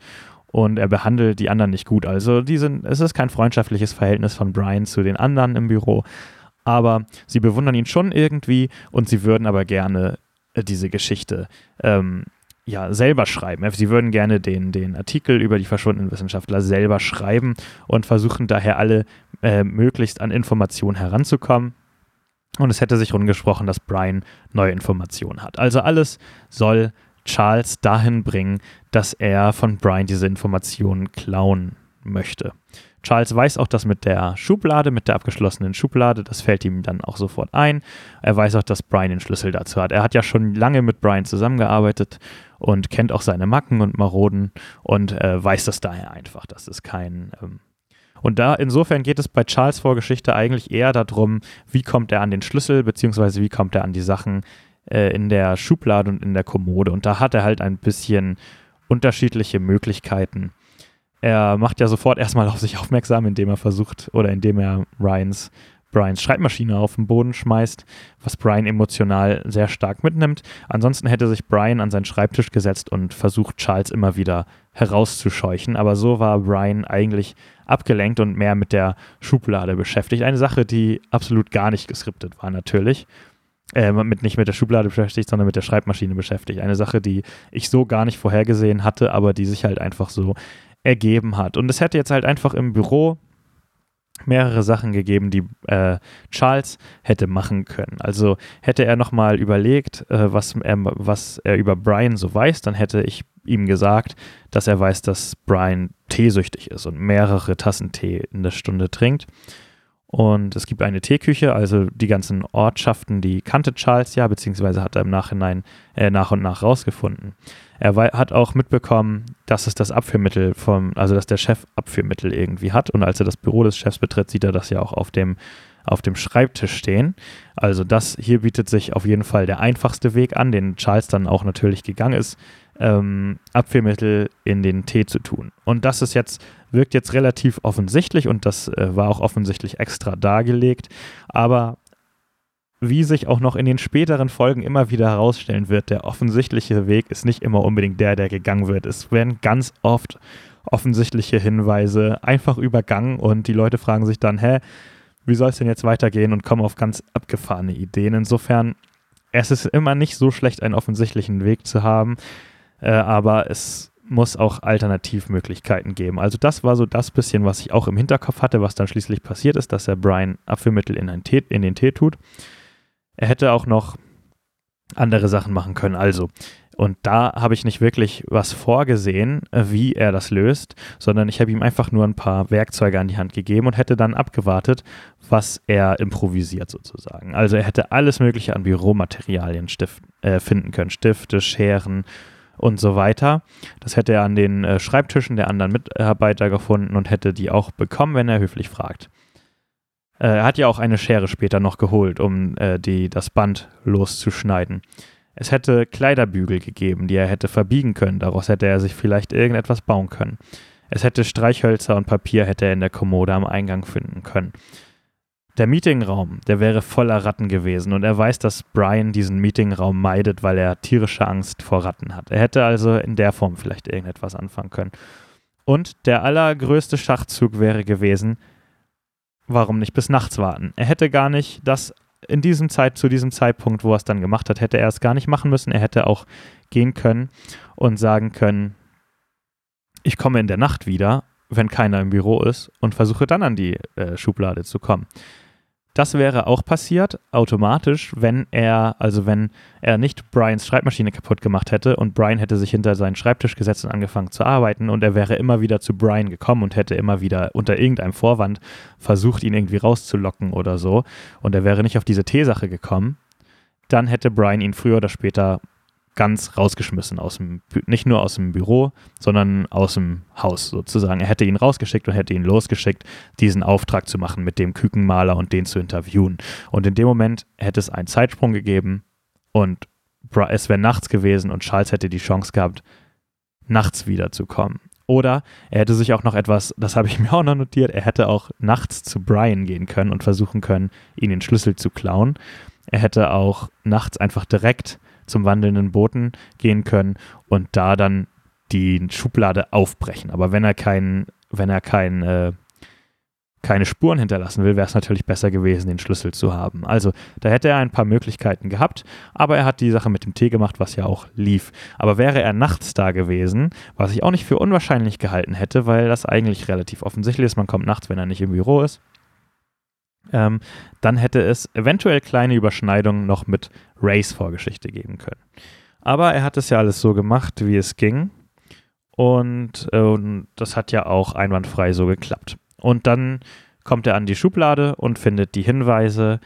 und er behandelt die anderen nicht gut. Also die sind, es ist kein freundschaftliches Verhältnis von Brian zu den anderen im Büro, aber sie bewundern ihn schon irgendwie und sie würden aber gerne äh, diese Geschichte ähm, ja, selber schreiben. Sie würden gerne den, den Artikel über die verschwundenen Wissenschaftler selber schreiben und versuchen daher alle äh, möglichst an Informationen heranzukommen. Und es hätte sich rumgesprochen, dass Brian neue Informationen hat. Also alles soll Charles dahin bringen, dass er von Brian diese Informationen klauen möchte. Charles weiß auch das mit der Schublade, mit der abgeschlossenen Schublade, das fällt ihm dann auch sofort ein. Er weiß auch, dass Brian den Schlüssel dazu hat. Er hat ja schon lange mit Brian zusammengearbeitet und kennt auch seine Macken und Maroden und äh, weiß das daher einfach. Das ist kein. Ähm und da insofern geht es bei Charles Vorgeschichte eigentlich eher darum, wie kommt er an den Schlüssel, beziehungsweise wie kommt er an die Sachen, äh, in der Schublade und in der Kommode. Und da hat er halt ein bisschen unterschiedliche Möglichkeiten. Er macht ja sofort erstmal auf sich aufmerksam, indem er versucht oder indem er Ryans Brians Schreibmaschine auf den Boden schmeißt, was Brian emotional sehr stark mitnimmt. Ansonsten hätte sich Brian an seinen Schreibtisch gesetzt und versucht, Charles immer wieder herauszuscheuchen. Aber so war Brian eigentlich abgelenkt und mehr mit der Schublade beschäftigt. Eine Sache, die absolut gar nicht geskriptet war, natürlich äh, mit, nicht mit der Schublade beschäftigt, sondern mit der Schreibmaschine beschäftigt. Eine Sache, die ich so gar nicht vorhergesehen hatte, aber die sich halt einfach so ergeben hat. Und es hätte jetzt halt einfach im Büro mehrere Sachen gegeben, die äh, Charles hätte machen können. Also hätte er nochmal überlegt, äh, was, er, was er über Brian so weiß, dann hätte ich ihm gesagt, dass er weiß, dass Brian teesüchtig ist und mehrere Tassen Tee in der Stunde trinkt. Und es gibt eine Teeküche, also die ganzen Ortschaften, die kannte Charles ja, beziehungsweise hat er im Nachhinein äh, nach und nach rausgefunden. Er hat auch mitbekommen, dass es das Abführmittel vom, also dass der Chef Abführmittel irgendwie hat. Und als er das Büro des Chefs betritt, sieht er das ja auch auf dem, auf dem Schreibtisch stehen. Also das hier bietet sich auf jeden Fall der einfachste Weg an, den Charles dann auch natürlich gegangen ist, ähm, Abführmittel in den Tee zu tun. Und das ist jetzt, wirkt jetzt relativ offensichtlich und das äh, war auch offensichtlich extra dargelegt. Aber wie sich auch noch in den späteren Folgen immer wieder herausstellen wird, der offensichtliche Weg ist nicht immer unbedingt der, der gegangen wird. Es werden ganz oft offensichtliche Hinweise einfach übergangen und die Leute fragen sich dann, hä, wie soll es denn jetzt weitergehen und kommen auf ganz abgefahrene Ideen. Insofern, es ist immer nicht so schlecht, einen offensichtlichen Weg zu haben. Äh, aber es muss auch Alternativmöglichkeiten geben. Also das war so das bisschen, was ich auch im Hinterkopf hatte, was dann schließlich passiert ist, dass er Brian Abführmittel in, Tee, in den Tee tut. Er hätte auch noch andere Sachen machen können. Also, und da habe ich nicht wirklich was vorgesehen, wie er das löst, sondern ich habe ihm einfach nur ein paar Werkzeuge an die Hand gegeben und hätte dann abgewartet, was er improvisiert sozusagen. Also er hätte alles Mögliche an Büromaterialien stift, äh, finden können. Stifte, Scheren, und so weiter. Das hätte er an den äh, Schreibtischen der anderen Mitarbeiter gefunden und hätte die auch bekommen, wenn er höflich fragt. Äh, er hat ja auch eine Schere später noch geholt, um äh, die, das Band loszuschneiden. Es hätte Kleiderbügel gegeben, die er hätte verbiegen können. Daraus hätte er sich vielleicht irgendetwas bauen können. Es hätte Streichhölzer und Papier hätte er in der Kommode am Eingang finden können. Der Meetingraum, der wäre voller Ratten gewesen und er weiß, dass Brian diesen Meetingraum meidet, weil er tierische Angst vor Ratten hat. Er hätte also in der Form vielleicht irgendetwas anfangen können. Und der allergrößte Schachzug wäre gewesen, warum nicht bis nachts warten? Er hätte gar nicht das in diesem Zeit, zu diesem Zeitpunkt, wo er es dann gemacht hat, hätte er es gar nicht machen müssen. Er hätte auch gehen können und sagen können, ich komme in der Nacht wieder, wenn keiner im Büro ist und versuche dann an die äh, Schublade zu kommen. Das wäre auch passiert automatisch, wenn er, also wenn er nicht Brians Schreibmaschine kaputt gemacht hätte und Brian hätte sich hinter seinen Schreibtisch gesetzt und angefangen zu arbeiten und er wäre immer wieder zu Brian gekommen und hätte immer wieder unter irgendeinem Vorwand versucht, ihn irgendwie rauszulocken oder so und er wäre nicht auf diese T-Sache gekommen, dann hätte Brian ihn früher oder später ganz rausgeschmissen aus dem, nicht nur aus dem Büro, sondern aus dem Haus sozusagen. Er hätte ihn rausgeschickt und hätte ihn losgeschickt, diesen Auftrag zu machen mit dem Kükenmaler und den zu interviewen. Und in dem Moment hätte es einen Zeitsprung gegeben und es wäre nachts gewesen und Charles hätte die Chance gehabt, nachts wiederzukommen. Oder er hätte sich auch noch etwas, das habe ich mir auch noch notiert, er hätte auch nachts zu Brian gehen können und versuchen können, ihn den Schlüssel zu klauen. Er hätte auch nachts einfach direkt zum wandelnden Boten gehen können und da dann die Schublade aufbrechen. Aber wenn er keinen, wenn er kein, äh, keine Spuren hinterlassen will, wäre es natürlich besser gewesen, den Schlüssel zu haben. Also da hätte er ein paar Möglichkeiten gehabt, aber er hat die Sache mit dem Tee gemacht, was ja auch lief. Aber wäre er nachts da gewesen, was ich auch nicht für unwahrscheinlich gehalten hätte, weil das eigentlich relativ offensichtlich ist, man kommt nachts, wenn er nicht im Büro ist, ähm, dann hätte es eventuell kleine Überschneidungen noch mit Rays Vorgeschichte geben können. Aber er hat es ja alles so gemacht, wie es ging. Und, äh, und das hat ja auch einwandfrei so geklappt. Und dann kommt er an die Schublade und findet die Hinweise,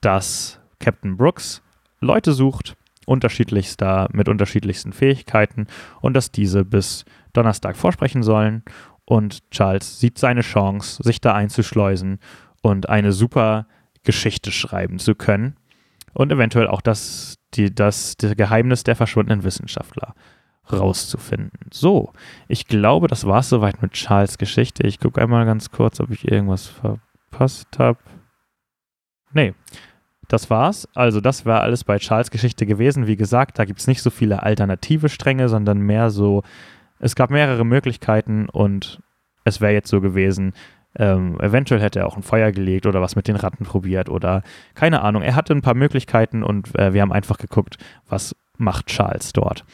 dass Captain Brooks Leute sucht, unterschiedlichster, mit unterschiedlichsten Fähigkeiten und dass diese bis Donnerstag vorsprechen sollen. Und Charles sieht seine Chance, sich da einzuschleusen und eine super Geschichte schreiben zu können und eventuell auch das, die, das, das Geheimnis der verschwundenen Wissenschaftler rauszufinden. So, ich glaube, das war es soweit mit Charles Geschichte. Ich gucke einmal ganz kurz, ob ich irgendwas verpasst habe. Nee, das war's. Also, das war alles bei Charles Geschichte gewesen. Wie gesagt, da gibt es nicht so viele alternative Stränge, sondern mehr so, es gab mehrere Möglichkeiten und es wäre jetzt so gewesen, ähm, eventuell hätte er auch ein Feuer gelegt oder was mit den Ratten probiert oder keine Ahnung. Er hatte ein paar Möglichkeiten und äh, wir haben einfach geguckt, was macht Charles dort.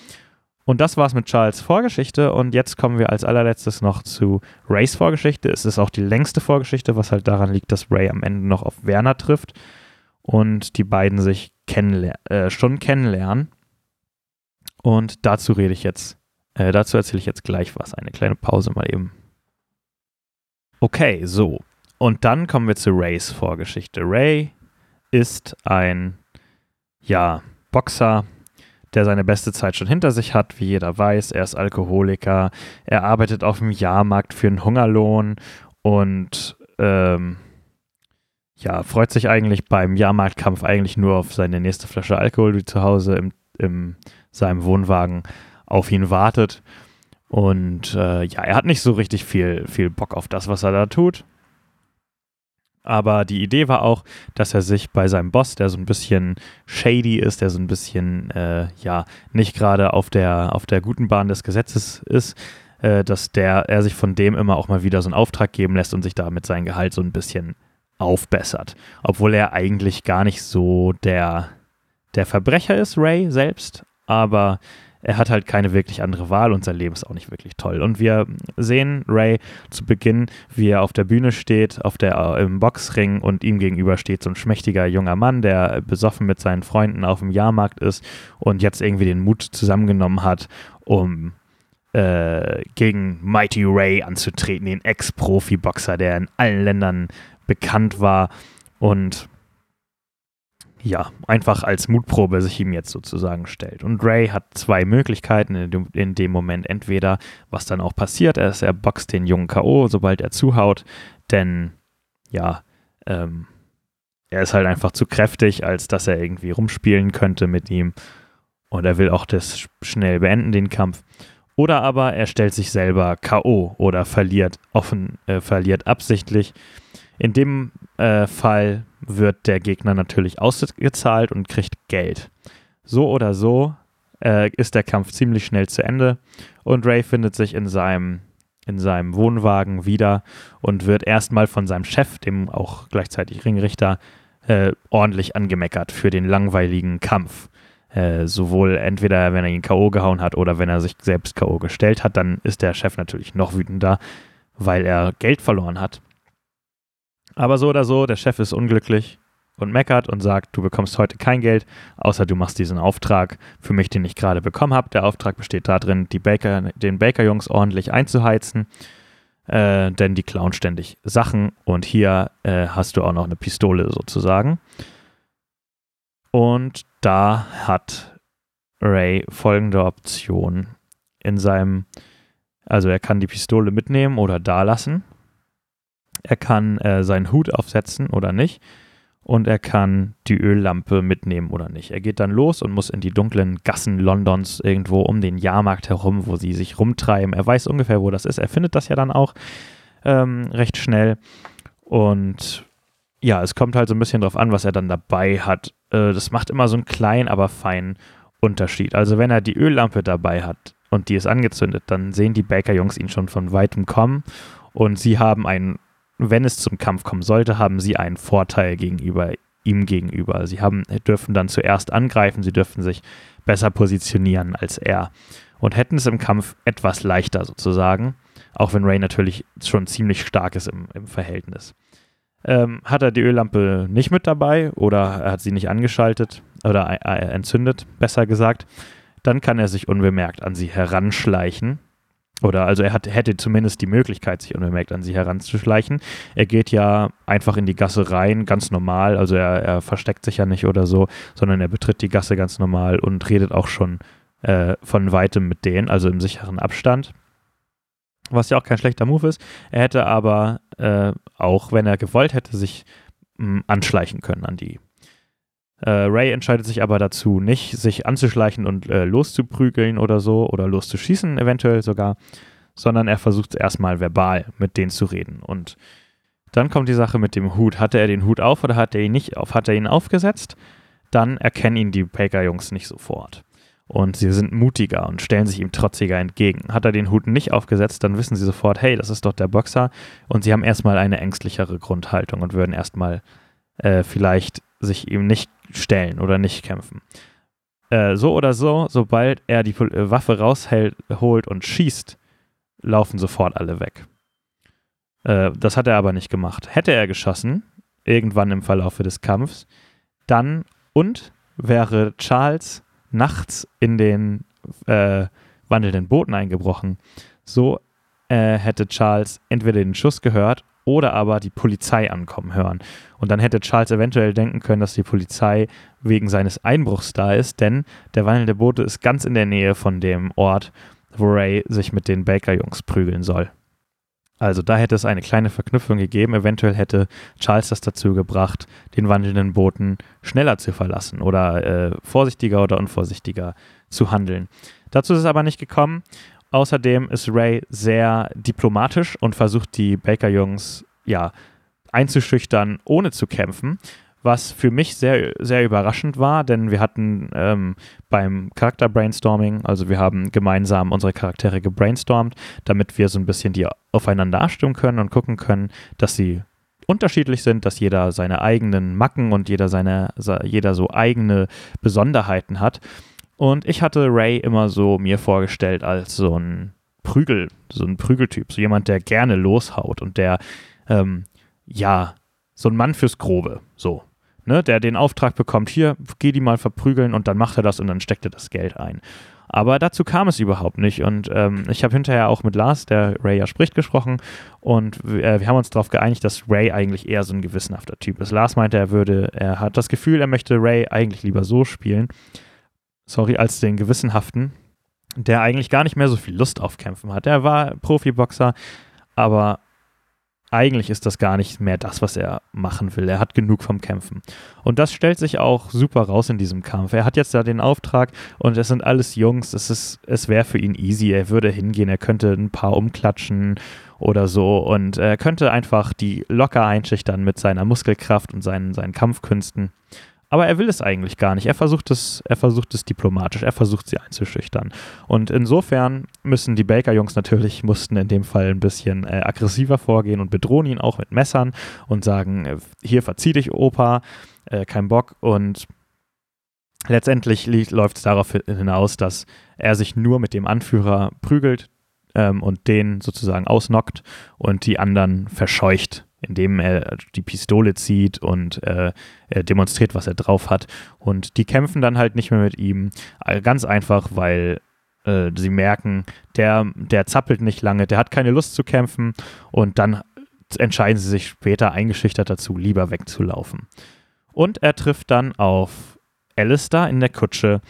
Und das war's mit Charles Vorgeschichte und jetzt kommen wir als allerletztes noch zu Rays Vorgeschichte. Es ist auch die längste Vorgeschichte, was halt daran liegt, dass Ray am Ende noch auf Werner trifft und die beiden sich kennenler äh, schon kennenlernen. Und dazu rede ich jetzt, äh, dazu erzähle ich jetzt gleich was. Eine kleine Pause mal eben. Okay, so. Und dann kommen wir zu Rays Vorgeschichte. Ray ist ein, ja, Boxer, der seine beste Zeit schon hinter sich hat, wie jeder weiß. Er ist Alkoholiker, er arbeitet auf dem Jahrmarkt für einen Hungerlohn und ähm, ja, freut sich eigentlich beim Jahrmarktkampf eigentlich nur auf seine nächste Flasche Alkohol, die zu Hause im, im seinem Wohnwagen auf ihn wartet. Und äh, ja, er hat nicht so richtig viel, viel Bock auf das, was er da tut. Aber die Idee war auch, dass er sich bei seinem Boss, der so ein bisschen shady ist, der so ein bisschen, äh, ja, nicht gerade auf der, auf der guten Bahn des Gesetzes ist, äh, dass der, er sich von dem immer auch mal wieder so einen Auftrag geben lässt und sich damit sein Gehalt so ein bisschen aufbessert. Obwohl er eigentlich gar nicht so der, der Verbrecher ist, Ray selbst, aber er hat halt keine wirklich andere Wahl und sein Leben ist auch nicht wirklich toll. Und wir sehen Ray zu Beginn, wie er auf der Bühne steht, auf der, äh, im Boxring und ihm gegenüber steht so ein schmächtiger junger Mann, der besoffen mit seinen Freunden auf dem Jahrmarkt ist und jetzt irgendwie den Mut zusammengenommen hat, um äh, gegen Mighty Ray anzutreten, den Ex-Profi-Boxer, der in allen Ländern bekannt war und ja, einfach als Mutprobe sich ihm jetzt sozusagen stellt. Und Ray hat zwei Möglichkeiten in dem, in dem Moment. Entweder, was dann auch passiert, ist, er boxt den jungen K.O., sobald er zuhaut, denn ja, ähm, er ist halt einfach zu kräftig, als dass er irgendwie rumspielen könnte mit ihm. Und er will auch das schnell beenden, den Kampf. Oder aber er stellt sich selber K.O. oder verliert offen, äh, verliert absichtlich. In dem äh, Fall wird der Gegner natürlich ausgezahlt und kriegt Geld. So oder so äh, ist der Kampf ziemlich schnell zu Ende und Ray findet sich in seinem, in seinem Wohnwagen wieder und wird erstmal von seinem Chef, dem auch gleichzeitig Ringrichter, äh, ordentlich angemeckert für den langweiligen Kampf. Äh, sowohl entweder, wenn er ihn K.O. gehauen hat oder wenn er sich selbst K.O. gestellt hat, dann ist der Chef natürlich noch wütender, weil er Geld verloren hat. Aber so oder so, der Chef ist unglücklich und meckert und sagt, du bekommst heute kein Geld, außer du machst diesen Auftrag für mich, den ich gerade bekommen habe. Der Auftrag besteht darin, die Baker, den Baker-Jungs ordentlich einzuheizen, äh, denn die klauen ständig Sachen und hier äh, hast du auch noch eine Pistole sozusagen. Und da hat Ray folgende Option in seinem, also er kann die Pistole mitnehmen oder da lassen. Er kann äh, seinen Hut aufsetzen oder nicht. Und er kann die Öllampe mitnehmen oder nicht. Er geht dann los und muss in die dunklen Gassen Londons irgendwo um den Jahrmarkt herum, wo sie sich rumtreiben. Er weiß ungefähr, wo das ist. Er findet das ja dann auch ähm, recht schnell. Und ja, es kommt halt so ein bisschen drauf an, was er dann dabei hat. Äh, das macht immer so einen kleinen, aber feinen Unterschied. Also wenn er die Öllampe dabei hat und die ist angezündet, dann sehen die Baker-Jungs ihn schon von weitem kommen und sie haben einen, wenn es zum Kampf kommen sollte, haben sie einen Vorteil gegenüber ihm gegenüber. Sie haben, dürfen dann zuerst angreifen, sie dürfen sich besser positionieren als er und hätten es im Kampf etwas leichter sozusagen, auch wenn Ray natürlich schon ziemlich stark ist im, im Verhältnis. Ähm, hat er die Öllampe nicht mit dabei oder er hat sie nicht angeschaltet oder äh, entzündet, besser gesagt, dann kann er sich unbemerkt an sie heranschleichen. Oder also er hat, hätte zumindest die Möglichkeit, sich unbemerkt an sie heranzuschleichen. Er geht ja einfach in die Gasse rein, ganz normal. Also er, er versteckt sich ja nicht oder so, sondern er betritt die Gasse ganz normal und redet auch schon äh, von weitem mit denen, also im sicheren Abstand was ja auch kein schlechter Move ist. Er hätte aber äh, auch, wenn er gewollt hätte, sich mh, anschleichen können an die. Äh, Ray entscheidet sich aber dazu, nicht sich anzuschleichen und äh, loszuprügeln oder so oder loszuschießen, eventuell sogar, sondern er versucht erstmal verbal mit denen zu reden. Und dann kommt die Sache mit dem Hut. Hatte er den Hut auf oder hat er ihn nicht auf? Hat er ihn aufgesetzt? Dann erkennen ihn die Baker-Jungs nicht sofort und sie sind mutiger und stellen sich ihm trotziger entgegen. Hat er den Hut nicht aufgesetzt, dann wissen sie sofort, hey, das ist doch der Boxer und sie haben erstmal eine ängstlichere Grundhaltung und würden erstmal äh, vielleicht sich ihm nicht stellen oder nicht kämpfen. Äh, so oder so, sobald er die äh, Waffe rausholt und schießt, laufen sofort alle weg. Äh, das hat er aber nicht gemacht. Hätte er geschossen, irgendwann im Verlauf des Kampfs, dann und wäre Charles nachts in den äh, wandelnden Booten eingebrochen. So äh, hätte Charles entweder den Schuss gehört oder aber die Polizei ankommen hören. Und dann hätte Charles eventuell denken können, dass die Polizei wegen seines Einbruchs da ist, denn der wandelnde Bote ist ganz in der Nähe von dem Ort, wo Ray sich mit den Baker-Jungs prügeln soll. Also da hätte es eine kleine Verknüpfung gegeben. Eventuell hätte Charles das dazu gebracht, den wandelnden Booten schneller zu verlassen oder äh, vorsichtiger oder unvorsichtiger zu handeln. Dazu ist es aber nicht gekommen. Außerdem ist Ray sehr diplomatisch und versucht die Baker-Jungs ja einzuschüchtern, ohne zu kämpfen was für mich sehr, sehr überraschend war, denn wir hatten ähm, beim Charakter-Brainstorming, also wir haben gemeinsam unsere Charaktere gebrainstormt, damit wir so ein bisschen die aufeinander abstimmen können und gucken können, dass sie unterschiedlich sind, dass jeder seine eigenen Macken und jeder seine, jeder so eigene Besonderheiten hat. Und ich hatte Ray immer so mir vorgestellt als so ein Prügel, so ein Prügeltyp, so jemand, der gerne loshaut und der, ähm, ja, so ein Mann fürs Grobe, so, ne, der den Auftrag bekommt, hier, geh die mal verprügeln und dann macht er das und dann steckt er das Geld ein. Aber dazu kam es überhaupt nicht. Und ähm, ich habe hinterher auch mit Lars, der Ray ja spricht, gesprochen. Und äh, wir haben uns darauf geeinigt, dass Ray eigentlich eher so ein gewissenhafter Typ ist. Lars meinte, er würde, er hat das Gefühl, er möchte Ray eigentlich lieber so spielen. Sorry, als den gewissenhaften, der eigentlich gar nicht mehr so viel Lust auf Kämpfen hat. Er war Profiboxer, aber eigentlich ist das gar nicht mehr das, was er machen will. Er hat genug vom Kämpfen. Und das stellt sich auch super raus in diesem Kampf. Er hat jetzt da den Auftrag und es sind alles Jungs. Es, es wäre für ihn easy. Er würde hingehen, er könnte ein paar umklatschen oder so und er könnte einfach die locker einschüchtern mit seiner Muskelkraft und seinen, seinen Kampfkünsten. Aber er will es eigentlich gar nicht. Er versucht es, er versucht es diplomatisch, er versucht sie einzuschüchtern. Und insofern müssen die Baker-Jungs natürlich, mussten in dem Fall ein bisschen äh, aggressiver vorgehen und bedrohen ihn auch mit Messern und sagen, äh, hier verzieh dich, Opa, äh, kein Bock. Und letztendlich läuft es darauf hinaus, dass er sich nur mit dem Anführer prügelt ähm, und den sozusagen ausnockt und die anderen verscheucht indem er die Pistole zieht und äh, er demonstriert, was er drauf hat. Und die kämpfen dann halt nicht mehr mit ihm. Ganz einfach, weil äh, sie merken, der, der zappelt nicht lange, der hat keine Lust zu kämpfen und dann entscheiden sie sich später eingeschüchtert dazu, lieber wegzulaufen. Und er trifft dann auf Alistair in der Kutsche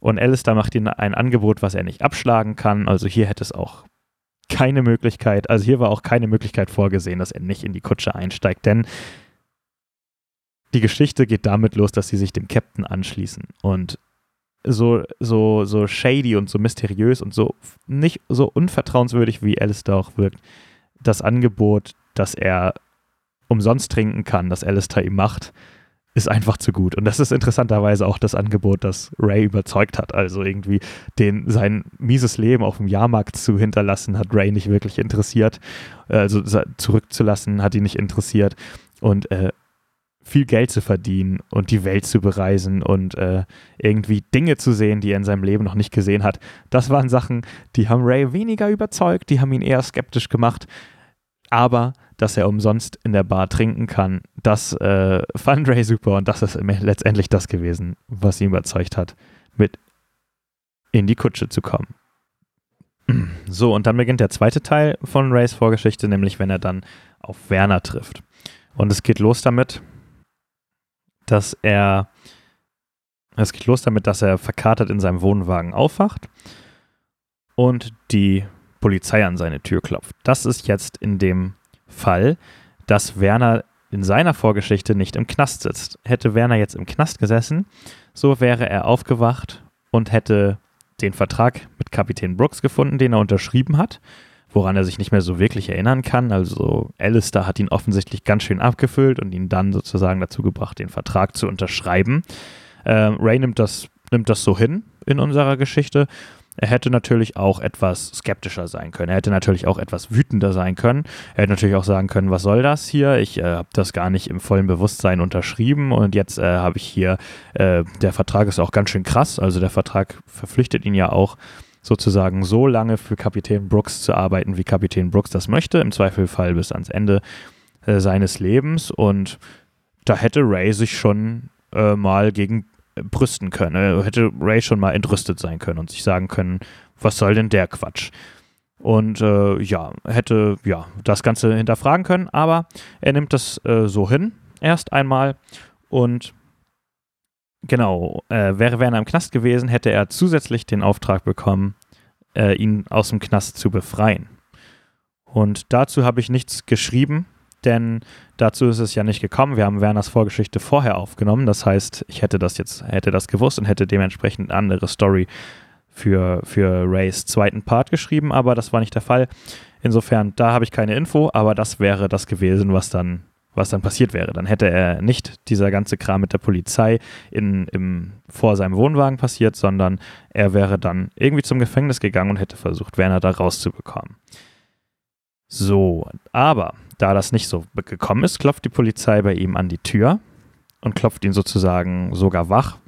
und Alistair macht ihm ein Angebot, was er nicht abschlagen kann. Also hier hätte es auch keine Möglichkeit, also hier war auch keine Möglichkeit vorgesehen, dass er nicht in die Kutsche einsteigt, denn die Geschichte geht damit los, dass sie sich dem Captain anschließen und so, so, so shady und so mysteriös und so nicht so unvertrauenswürdig wie Alistair auch wirkt, das Angebot, dass er umsonst trinken kann, das Alistair ihm macht, ist einfach zu gut. Und das ist interessanterweise auch das Angebot, das Ray überzeugt hat. Also irgendwie den, sein mieses Leben auf dem Jahrmarkt zu hinterlassen, hat Ray nicht wirklich interessiert. Also zurückzulassen, hat ihn nicht interessiert. Und äh, viel Geld zu verdienen und die Welt zu bereisen und äh, irgendwie Dinge zu sehen, die er in seinem Leben noch nicht gesehen hat. Das waren Sachen, die haben Ray weniger überzeugt, die haben ihn eher skeptisch gemacht. Aber dass er umsonst in der Bar trinken kann. Das äh, fand Ray super und das ist letztendlich das gewesen, was ihn überzeugt hat, mit in die Kutsche zu kommen. So, und dann beginnt der zweite Teil von Rays Vorgeschichte, nämlich wenn er dann auf Werner trifft. Und es geht los damit, dass er es geht los damit, dass er verkatert in seinem Wohnwagen aufwacht und die Polizei an seine Tür klopft. Das ist jetzt in dem Fall, dass Werner in seiner Vorgeschichte nicht im Knast sitzt. Hätte Werner jetzt im Knast gesessen, so wäre er aufgewacht und hätte den Vertrag mit Kapitän Brooks gefunden, den er unterschrieben hat, woran er sich nicht mehr so wirklich erinnern kann. Also Alistair hat ihn offensichtlich ganz schön abgefüllt und ihn dann sozusagen dazu gebracht, den Vertrag zu unterschreiben. Ähm, Ray nimmt das, nimmt das so hin in unserer Geschichte er hätte natürlich auch etwas skeptischer sein können. Er hätte natürlich auch etwas wütender sein können. Er hätte natürlich auch sagen können, was soll das hier? Ich äh, habe das gar nicht im vollen Bewusstsein unterschrieben und jetzt äh, habe ich hier, äh, der Vertrag ist auch ganz schön krass. Also der Vertrag verpflichtet ihn ja auch sozusagen so lange für Kapitän Brooks zu arbeiten, wie Kapitän Brooks das möchte, im Zweifelfall bis ans Ende äh, seines Lebens. Und da hätte Ray sich schon äh, mal gegen brüsten können. Er hätte Ray schon mal entrüstet sein können und sich sagen können, was soll denn der Quatsch? Und äh, ja, hätte ja das Ganze hinterfragen können, aber er nimmt das äh, so hin, erst einmal. Und genau, äh, wäre Werner im Knast gewesen, hätte er zusätzlich den Auftrag bekommen, äh, ihn aus dem Knast zu befreien. Und dazu habe ich nichts geschrieben, denn dazu ist es ja nicht gekommen. Wir haben Werners Vorgeschichte vorher aufgenommen. Das heißt, ich hätte das jetzt, hätte das gewusst und hätte dementsprechend eine andere Story für, für Rays zweiten Part geschrieben, aber das war nicht der Fall. Insofern, da habe ich keine Info, aber das wäre das gewesen, was dann, was dann passiert wäre. Dann hätte er nicht dieser ganze Kram mit der Polizei in, im, vor seinem Wohnwagen passiert, sondern er wäre dann irgendwie zum Gefängnis gegangen und hätte versucht, Werner da rauszubekommen. So, aber da das nicht so gekommen ist, klopft die Polizei bei ihm an die Tür und klopft ihn sozusagen sogar wach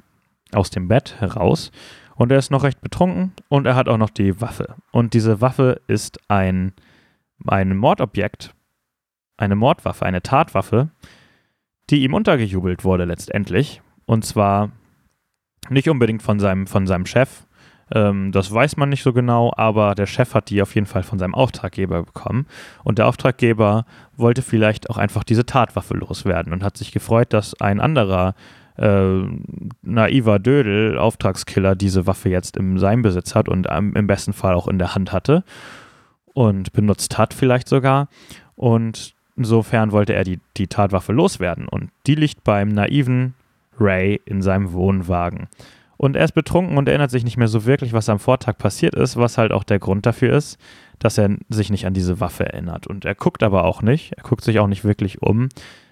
aus dem Bett heraus Und er ist noch recht betrunken und er hat auch noch die Waffe. Und diese Waffe ist ein, ein Mordobjekt, eine Mordwaffe, eine Tatwaffe, die ihm untergejubelt wurde letztendlich. Und zwar nicht unbedingt von seinem, von seinem Chef, ähm, das weiß man nicht so genau, aber der Chef hat die auf jeden Fall von seinem Auftraggeber bekommen. Und der Auftraggeber wollte vielleicht auch einfach diese Tatwaffe loswerden und hat sich gefreut, dass ein anderer äh, naiver Dödel, Auftragskiller, diese Waffe jetzt in seinem Besitz hat und ähm, im besten Fall auch in der Hand hatte und benutzt hat vielleicht sogar. Und insofern wollte er die, die Tatwaffe loswerden. Und die liegt beim naiven Ray in seinem Wohnwagen. Und er ist betrunken und erinnert sich nicht mehr so wirklich, was am Vortag passiert ist, was halt auch der Grund dafür ist, dass er sich nicht an diese Waffe erinnert. Und er guckt aber auch nicht, er guckt sich auch nicht wirklich um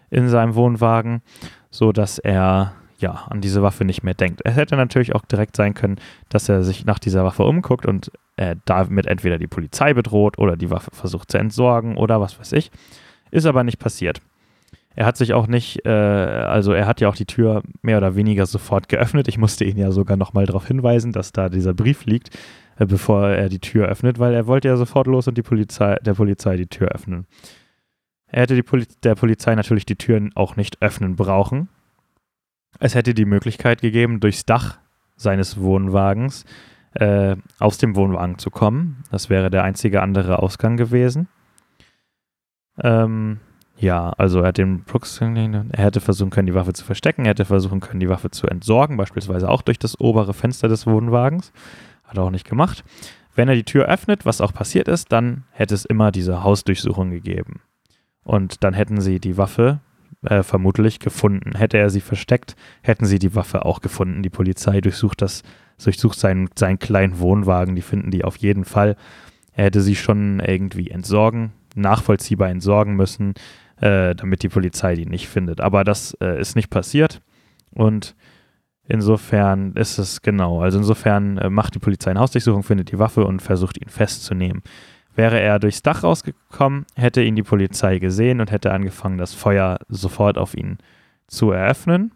in seinem Wohnwagen, so dass er ja an diese Waffe nicht mehr denkt. Es hätte natürlich auch direkt sein können, dass er sich nach dieser Waffe umguckt und er damit entweder die Polizei bedroht oder die Waffe versucht zu entsorgen oder was weiß ich. Ist aber nicht passiert. Er hat sich auch nicht, äh, also er hat ja auch die Tür mehr oder weniger sofort geöffnet. Ich musste ihn ja sogar nochmal darauf hinweisen, dass da dieser Brief liegt, äh, bevor er die Tür öffnet, weil er wollte ja sofort los und die Polizei, der Polizei die Tür öffnen. Er hätte Poli der Polizei natürlich die Türen auch nicht öffnen brauchen. Es hätte die Möglichkeit gegeben, durchs Dach seines Wohnwagens äh, aus dem Wohnwagen zu kommen. Das wäre der einzige andere Ausgang gewesen. Ähm, ja, also er hat den Brooks, er hätte versuchen können, die Waffe zu verstecken, er hätte versuchen können, die Waffe zu entsorgen, beispielsweise auch durch das obere Fenster des Wohnwagens. Hat er auch nicht gemacht. Wenn er die Tür öffnet, was auch passiert ist, dann hätte es immer diese Hausdurchsuchung gegeben. Und dann hätten sie die Waffe äh, vermutlich gefunden. Hätte er sie versteckt, hätten sie die Waffe auch gefunden. Die Polizei durchsucht das, durchsucht seinen, seinen kleinen Wohnwagen, die finden die auf jeden Fall. Er hätte sie schon irgendwie entsorgen, nachvollziehbar entsorgen müssen äh, damit die Polizei die nicht findet. Aber das äh, ist nicht passiert und insofern ist es genau. Also insofern äh, macht die Polizei eine Hausdurchsuchung, findet die Waffe und versucht ihn festzunehmen. Wäre er durchs Dach rausgekommen, hätte ihn die Polizei gesehen und hätte angefangen, das Feuer sofort auf ihn zu eröffnen.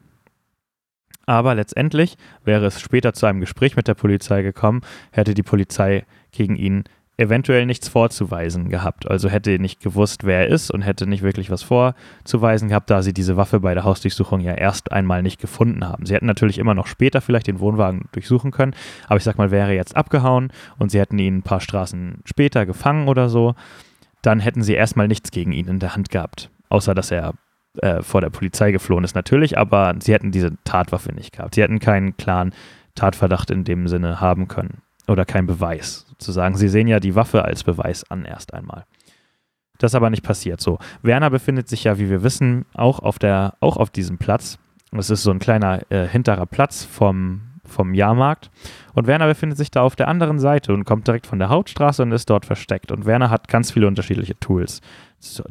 Aber letztendlich wäre es später zu einem Gespräch mit der Polizei gekommen, hätte die Polizei gegen ihn eventuell nichts vorzuweisen gehabt. Also hätte nicht gewusst, wer er ist und hätte nicht wirklich was vorzuweisen gehabt, da sie diese Waffe bei der Hausdurchsuchung ja erst einmal nicht gefunden haben. Sie hätten natürlich immer noch später vielleicht den Wohnwagen durchsuchen können, aber ich sag mal, wäre jetzt abgehauen und sie hätten ihn ein paar Straßen später gefangen oder so, dann hätten sie erstmal nichts gegen ihn in der Hand gehabt. Außer dass er äh, vor der Polizei geflohen ist natürlich, aber sie hätten diese Tatwaffe nicht gehabt. Sie hätten keinen klaren Tatverdacht in dem Sinne haben können oder keinen Beweis sozusagen. Sie sehen ja die Waffe als Beweis an erst einmal. Das ist aber nicht passiert. So, Werner befindet sich ja, wie wir wissen, auch auf der, auch auf diesem Platz. Es ist so ein kleiner äh, hinterer Platz vom, vom Jahrmarkt. Und Werner befindet sich da auf der anderen Seite und kommt direkt von der Hauptstraße und ist dort versteckt. Und Werner hat ganz viele unterschiedliche Tools,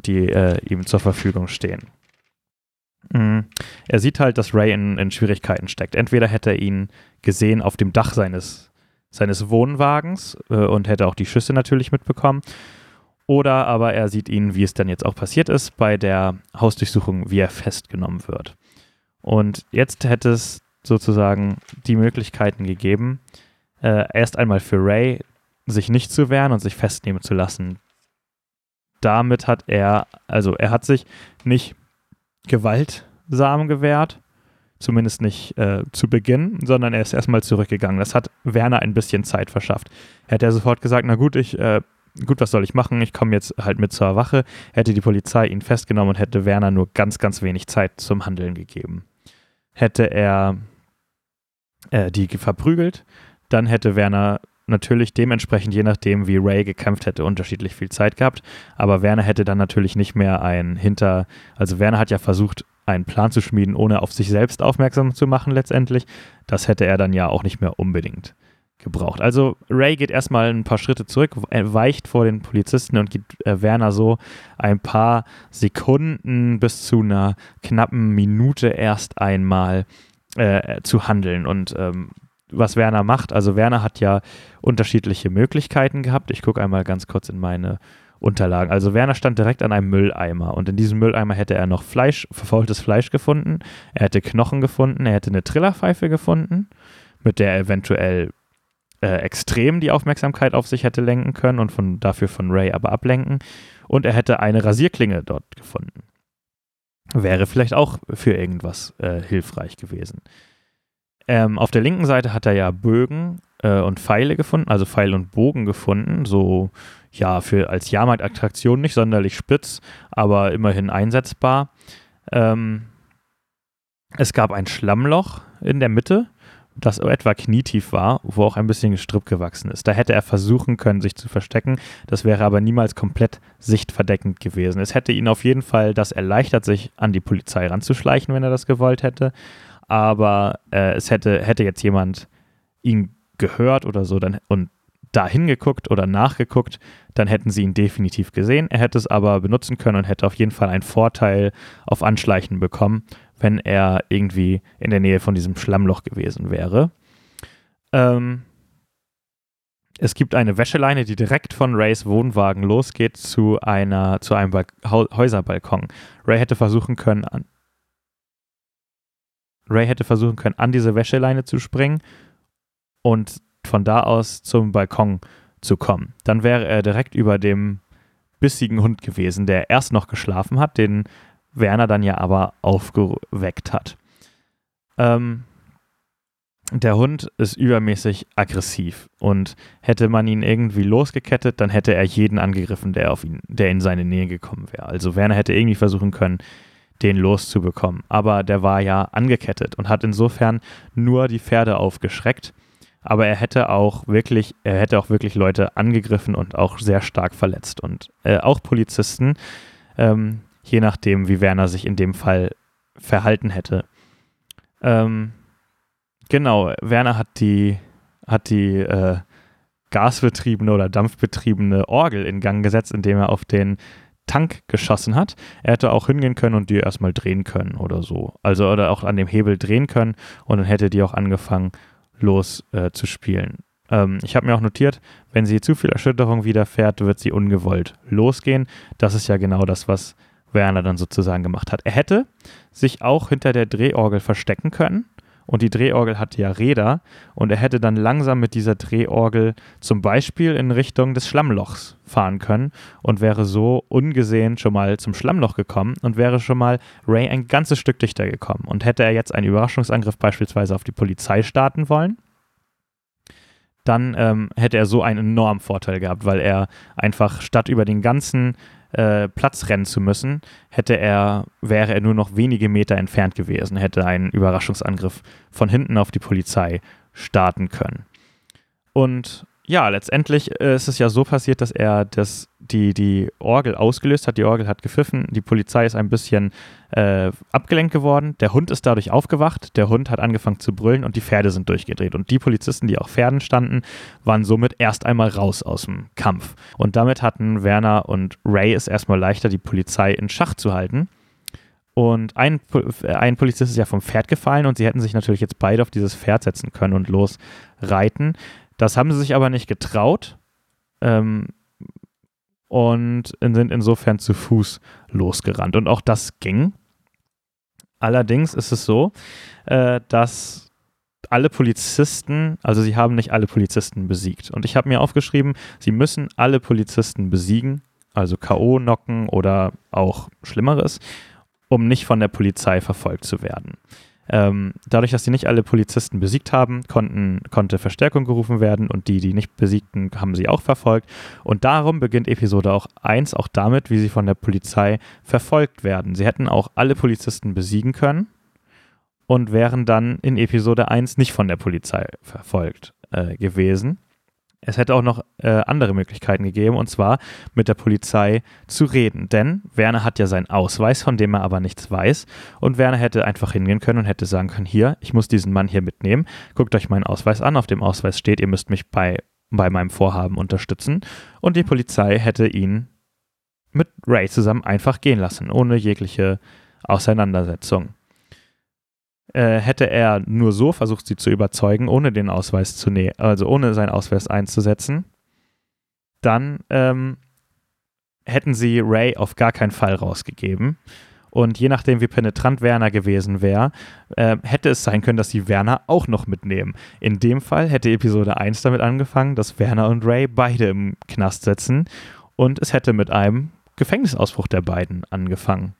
die äh, ihm zur Verfügung stehen. Mhm. Er sieht halt, dass Ray in, in Schwierigkeiten steckt. Entweder hätte er ihn gesehen auf dem Dach seines seines Wohnwagens äh, und hätte auch die Schüsse natürlich mitbekommen. Oder aber er sieht ihn, wie es dann jetzt auch passiert ist, bei der Hausdurchsuchung, wie er festgenommen wird. Und jetzt hätte es sozusagen die Möglichkeiten gegeben, äh, erst einmal für Ray sich nicht zu wehren und sich festnehmen zu lassen. Damit hat er, also er hat sich nicht gewaltsam gewehrt, Zumindest nicht äh, zu Beginn, sondern er ist erstmal zurückgegangen. Das hat Werner ein bisschen Zeit verschafft. Hätte er sofort gesagt, na gut, ich, äh, gut, was soll ich machen? Ich komme jetzt halt mit zur Wache. Hätte die Polizei ihn festgenommen und hätte Werner nur ganz, ganz wenig Zeit zum Handeln gegeben. Hätte er äh, die verprügelt, dann hätte Werner natürlich dementsprechend, je nachdem, wie Ray gekämpft hätte, unterschiedlich viel Zeit gehabt. Aber Werner hätte dann natürlich nicht mehr ein Hinter. Also Werner hat ja versucht, einen Plan zu schmieden, ohne auf sich selbst aufmerksam zu machen letztendlich. Das hätte er dann ja auch nicht mehr unbedingt gebraucht. Also Ray geht erstmal ein paar Schritte zurück, weicht vor den Polizisten und gibt äh, Werner so ein paar Sekunden bis zu einer knappen Minute erst einmal äh, zu handeln. Und ähm, was Werner macht, also Werner hat ja unterschiedliche Möglichkeiten gehabt. Ich gucke einmal ganz kurz in meine Unterlagen. Also Werner stand direkt an einem Mülleimer und in diesem Mülleimer hätte er noch Fleisch, verfaultes Fleisch gefunden, er hätte Knochen gefunden, er hätte eine Trillerpfeife gefunden, mit der er eventuell äh, extrem die Aufmerksamkeit auf sich hätte lenken können und von, dafür von Ray aber ablenken. Und er hätte eine Rasierklinge dort gefunden. Wäre vielleicht auch für irgendwas äh, hilfreich gewesen. Ähm, auf der linken Seite hat er ja Bögen äh, und Pfeile gefunden, also Pfeil und Bogen gefunden, so ja, für als Jahrmarktattraktion nicht sonderlich spitz, aber immerhin einsetzbar. Ähm, es gab ein Schlammloch in der Mitte, das etwa knietief war, wo auch ein bisschen Gestrüpp gewachsen ist. Da hätte er versuchen können, sich zu verstecken. Das wäre aber niemals komplett sichtverdeckend gewesen. Es hätte ihn auf jeden Fall das erleichtert, sich an die Polizei ranzuschleichen, wenn er das gewollt hätte. Aber äh, es hätte, hätte jetzt jemand ihn gehört oder so dann, und da hingeguckt oder nachgeguckt, dann hätten sie ihn definitiv gesehen. Er hätte es aber benutzen können und hätte auf jeden Fall einen Vorteil auf Anschleichen bekommen, wenn er irgendwie in der Nähe von diesem Schlammloch gewesen wäre. Ähm, es gibt eine Wäscheleine, die direkt von Rays Wohnwagen losgeht zu einer zu einem Häuserbalkon. Ray hätte versuchen können, Ray hätte versuchen können, an diese Wäscheleine zu springen und von da aus zum Balkon zu kommen. Dann wäre er direkt über dem bissigen Hund gewesen, der erst noch geschlafen hat, den Werner dann ja aber aufgeweckt hat. Ähm, der Hund ist übermäßig aggressiv und hätte man ihn irgendwie losgekettet, dann hätte er jeden angegriffen, der auf ihn, der in seine Nähe gekommen wäre. Also Werner hätte irgendwie versuchen können, den loszubekommen. Aber der war ja angekettet und hat insofern nur die Pferde aufgeschreckt. Aber er hätte auch wirklich, er hätte auch wirklich Leute angegriffen und auch sehr stark verletzt. Und äh, auch Polizisten, ähm, je nachdem, wie Werner sich in dem Fall verhalten hätte. Ähm, genau, Werner hat die, hat die äh, gasbetriebene oder dampfbetriebene Orgel in Gang gesetzt, indem er auf den Tank geschossen hat. Er hätte auch hingehen können und die erstmal drehen können oder so. Also oder auch an dem Hebel drehen können und dann hätte die auch angefangen los äh. Ähm, ich habe mir auch notiert, wenn sie zu viel Erschütterung widerfährt, wird sie ungewollt losgehen. Das ist ja genau das, was Werner dann sozusagen gemacht hat. Er hätte sich auch hinter der Drehorgel verstecken können und die Drehorgel hatte ja Räder und er hätte dann langsam mit dieser Drehorgel zum Beispiel in Richtung des Schlammlochs fahren können und wäre so ungesehen schon mal zum Schlammloch gekommen und wäre schon mal Ray ein ganzes Stück dichter gekommen. Und hätte er jetzt einen Überraschungsangriff beispielsweise auf die Polizei starten wollen, dann ähm, hätte er so einen enormen Vorteil gehabt, weil er einfach statt über den ganzen äh, Platz rennen zu müssen, hätte er, wäre er nur noch wenige Meter entfernt gewesen, hätte einen Überraschungsangriff von hinten auf die Polizei starten können. Und ja, letztendlich äh, ist es ja so passiert, dass er das, die, die Orgel ausgelöst hat. Die Orgel hat gepfiffen. Die Polizei ist ein bisschen äh, abgelenkt geworden. Der Hund ist dadurch aufgewacht. Der Hund hat angefangen zu brüllen und die Pferde sind durchgedreht. Und die Polizisten, die auf Pferden standen, waren somit erst einmal raus aus dem Kampf. Und damit hatten Werner und Ray es erstmal leichter, die Polizei in Schach zu halten. Und ein, ein Polizist ist ja vom Pferd gefallen und sie hätten sich natürlich jetzt beide auf dieses Pferd setzen können und losreiten. Das haben sie sich aber nicht getraut ähm, und sind insofern zu Fuß losgerannt. Und auch das ging. Allerdings ist es so, äh, dass alle Polizisten, also sie haben nicht alle Polizisten besiegt. Und ich habe mir aufgeschrieben, sie müssen alle Polizisten besiegen, also KO knocken oder auch Schlimmeres, um nicht von der Polizei verfolgt zu werden. Ähm, dadurch, dass sie nicht alle Polizisten besiegt haben, konnten, konnte Verstärkung gerufen werden und die, die nicht besiegten, haben sie auch verfolgt. Und darum beginnt Episode auch 1 auch damit, wie sie von der Polizei verfolgt werden. Sie hätten auch alle Polizisten besiegen können und wären dann in Episode 1 nicht von der Polizei verfolgt äh, gewesen. Es hätte auch noch äh, andere Möglichkeiten gegeben, und zwar mit der Polizei zu reden. Denn Werner hat ja seinen Ausweis, von dem er aber nichts weiß. Und Werner hätte einfach hingehen können und hätte sagen können, hier, ich muss diesen Mann hier mitnehmen. Guckt euch meinen Ausweis an. Auf dem Ausweis steht, ihr müsst mich bei, bei meinem Vorhaben unterstützen. Und die Polizei hätte ihn mit Ray zusammen einfach gehen lassen, ohne jegliche Auseinandersetzung. Äh, hätte er nur so versucht, sie zu überzeugen, ohne den Ausweis zu nehmen, also ohne seinen Ausweis einzusetzen, dann ähm, hätten sie Ray auf gar keinen Fall rausgegeben. Und je nachdem, wie penetrant Werner gewesen wäre, äh, hätte es sein können, dass sie Werner auch noch mitnehmen. In dem Fall hätte Episode 1 damit angefangen, dass Werner und Ray beide im Knast sitzen und es hätte mit einem Gefängnisausbruch der beiden angefangen.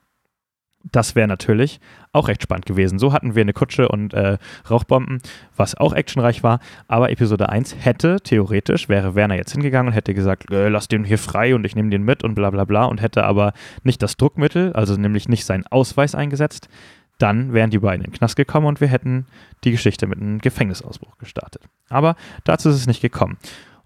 Das wäre natürlich auch recht spannend gewesen. So hatten wir eine Kutsche und äh, Rauchbomben, was auch actionreich war. Aber Episode 1 hätte theoretisch, wäre Werner jetzt hingegangen und hätte gesagt, äh, lass den hier frei und ich nehme den mit und bla bla bla und hätte aber nicht das Druckmittel, also nämlich nicht seinen Ausweis eingesetzt. Dann wären die beiden in den Knast gekommen und wir hätten die Geschichte mit einem Gefängnisausbruch gestartet. Aber dazu ist es nicht gekommen.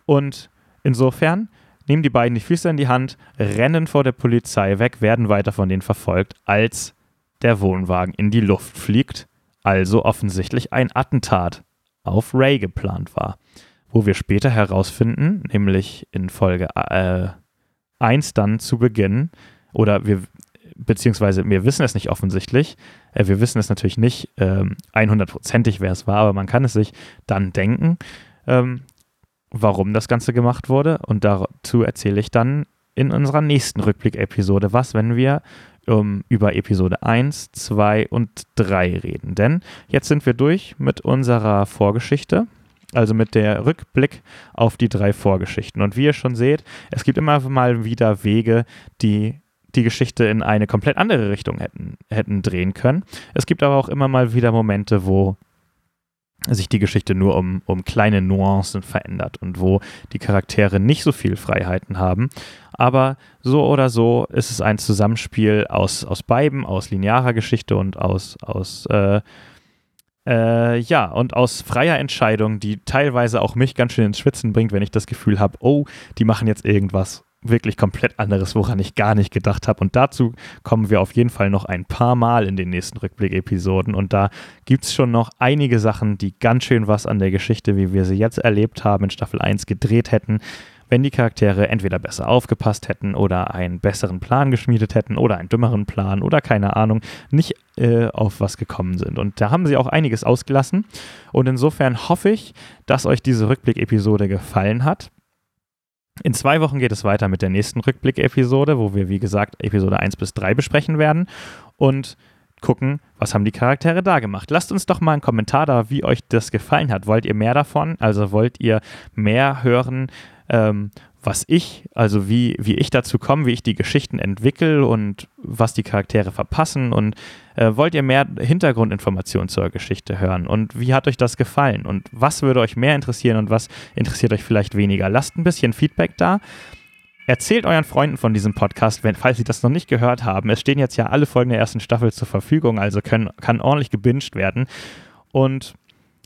Und insofern nehmen die beiden die Füße in die Hand, rennen vor der Polizei weg, werden weiter von denen verfolgt, als der Wohnwagen in die Luft fliegt, also offensichtlich ein Attentat auf Ray geplant war. Wo wir später herausfinden, nämlich in Folge äh, 1 dann zu Beginn, oder wir, beziehungsweise wir wissen es nicht offensichtlich, äh, wir wissen es natürlich nicht ähm, 100%ig, wer es war, aber man kann es sich dann denken. Ähm, warum das Ganze gemacht wurde. Und dazu erzähle ich dann in unserer nächsten Rückblick-Episode was, wenn wir um, über Episode 1, 2 und 3 reden. Denn jetzt sind wir durch mit unserer Vorgeschichte, also mit der Rückblick auf die drei Vorgeschichten. Und wie ihr schon seht, es gibt immer mal wieder Wege, die die Geschichte in eine komplett andere Richtung hätten, hätten drehen können. Es gibt aber auch immer mal wieder Momente, wo sich die Geschichte nur um, um kleine Nuancen verändert und wo die Charaktere nicht so viel Freiheiten haben. Aber so oder so ist es ein Zusammenspiel aus, aus beiden, aus linearer Geschichte und aus, aus äh, äh, ja, und aus freier Entscheidung, die teilweise auch mich ganz schön ins Schwitzen bringt, wenn ich das Gefühl habe, oh, die machen jetzt irgendwas wirklich komplett anderes, woran ich gar nicht gedacht habe. Und dazu kommen wir auf jeden Fall noch ein paar Mal in den nächsten Rückblick-Episoden. Und da gibt es schon noch einige Sachen, die ganz schön was an der Geschichte, wie wir sie jetzt erlebt haben, in Staffel 1 gedreht hätten, wenn die Charaktere entweder besser aufgepasst hätten oder einen besseren Plan geschmiedet hätten oder einen dümmeren Plan oder keine Ahnung, nicht äh, auf was gekommen sind. Und da haben sie auch einiges ausgelassen. Und insofern hoffe ich, dass euch diese Rückblick-Episode gefallen hat. In zwei Wochen geht es weiter mit der nächsten Rückblick-Episode, wo wir, wie gesagt, Episode 1 bis 3 besprechen werden und gucken, was haben die Charaktere da gemacht. Lasst uns doch mal einen Kommentar da, wie euch das gefallen hat. Wollt ihr mehr davon? Also wollt ihr mehr hören, ähm, was ich, also wie, wie ich dazu komme, wie ich die Geschichten entwickle und was die Charaktere verpassen und äh, wollt ihr mehr Hintergrundinformationen zur Geschichte hören und wie hat euch das gefallen und was würde euch mehr interessieren und was interessiert euch vielleicht weniger? Lasst ein bisschen Feedback da. Erzählt euren Freunden von diesem Podcast, wenn, falls sie das noch nicht gehört haben. Es stehen jetzt ja alle Folgen der ersten Staffel zur Verfügung, also können, kann ordentlich gebinged werden. Und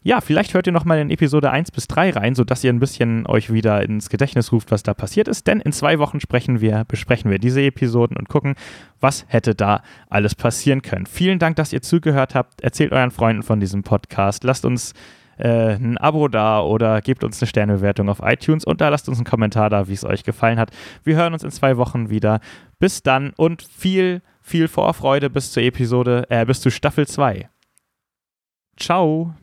ja, vielleicht hört ihr nochmal in Episode 1 bis 3 rein, sodass ihr ein bisschen euch wieder ins Gedächtnis ruft, was da passiert ist. Denn in zwei Wochen sprechen wir, besprechen wir diese Episoden und gucken, was hätte da alles passieren können. Vielen Dank, dass ihr zugehört habt. Erzählt euren Freunden von diesem Podcast. Lasst uns äh, ein Abo da oder gebt uns eine Sternebewertung auf iTunes und da lasst uns einen Kommentar da, wie es euch gefallen hat. Wir hören uns in zwei Wochen wieder. Bis dann und viel, viel Vorfreude bis zur Episode, äh, bis zu Staffel 2. Ciao.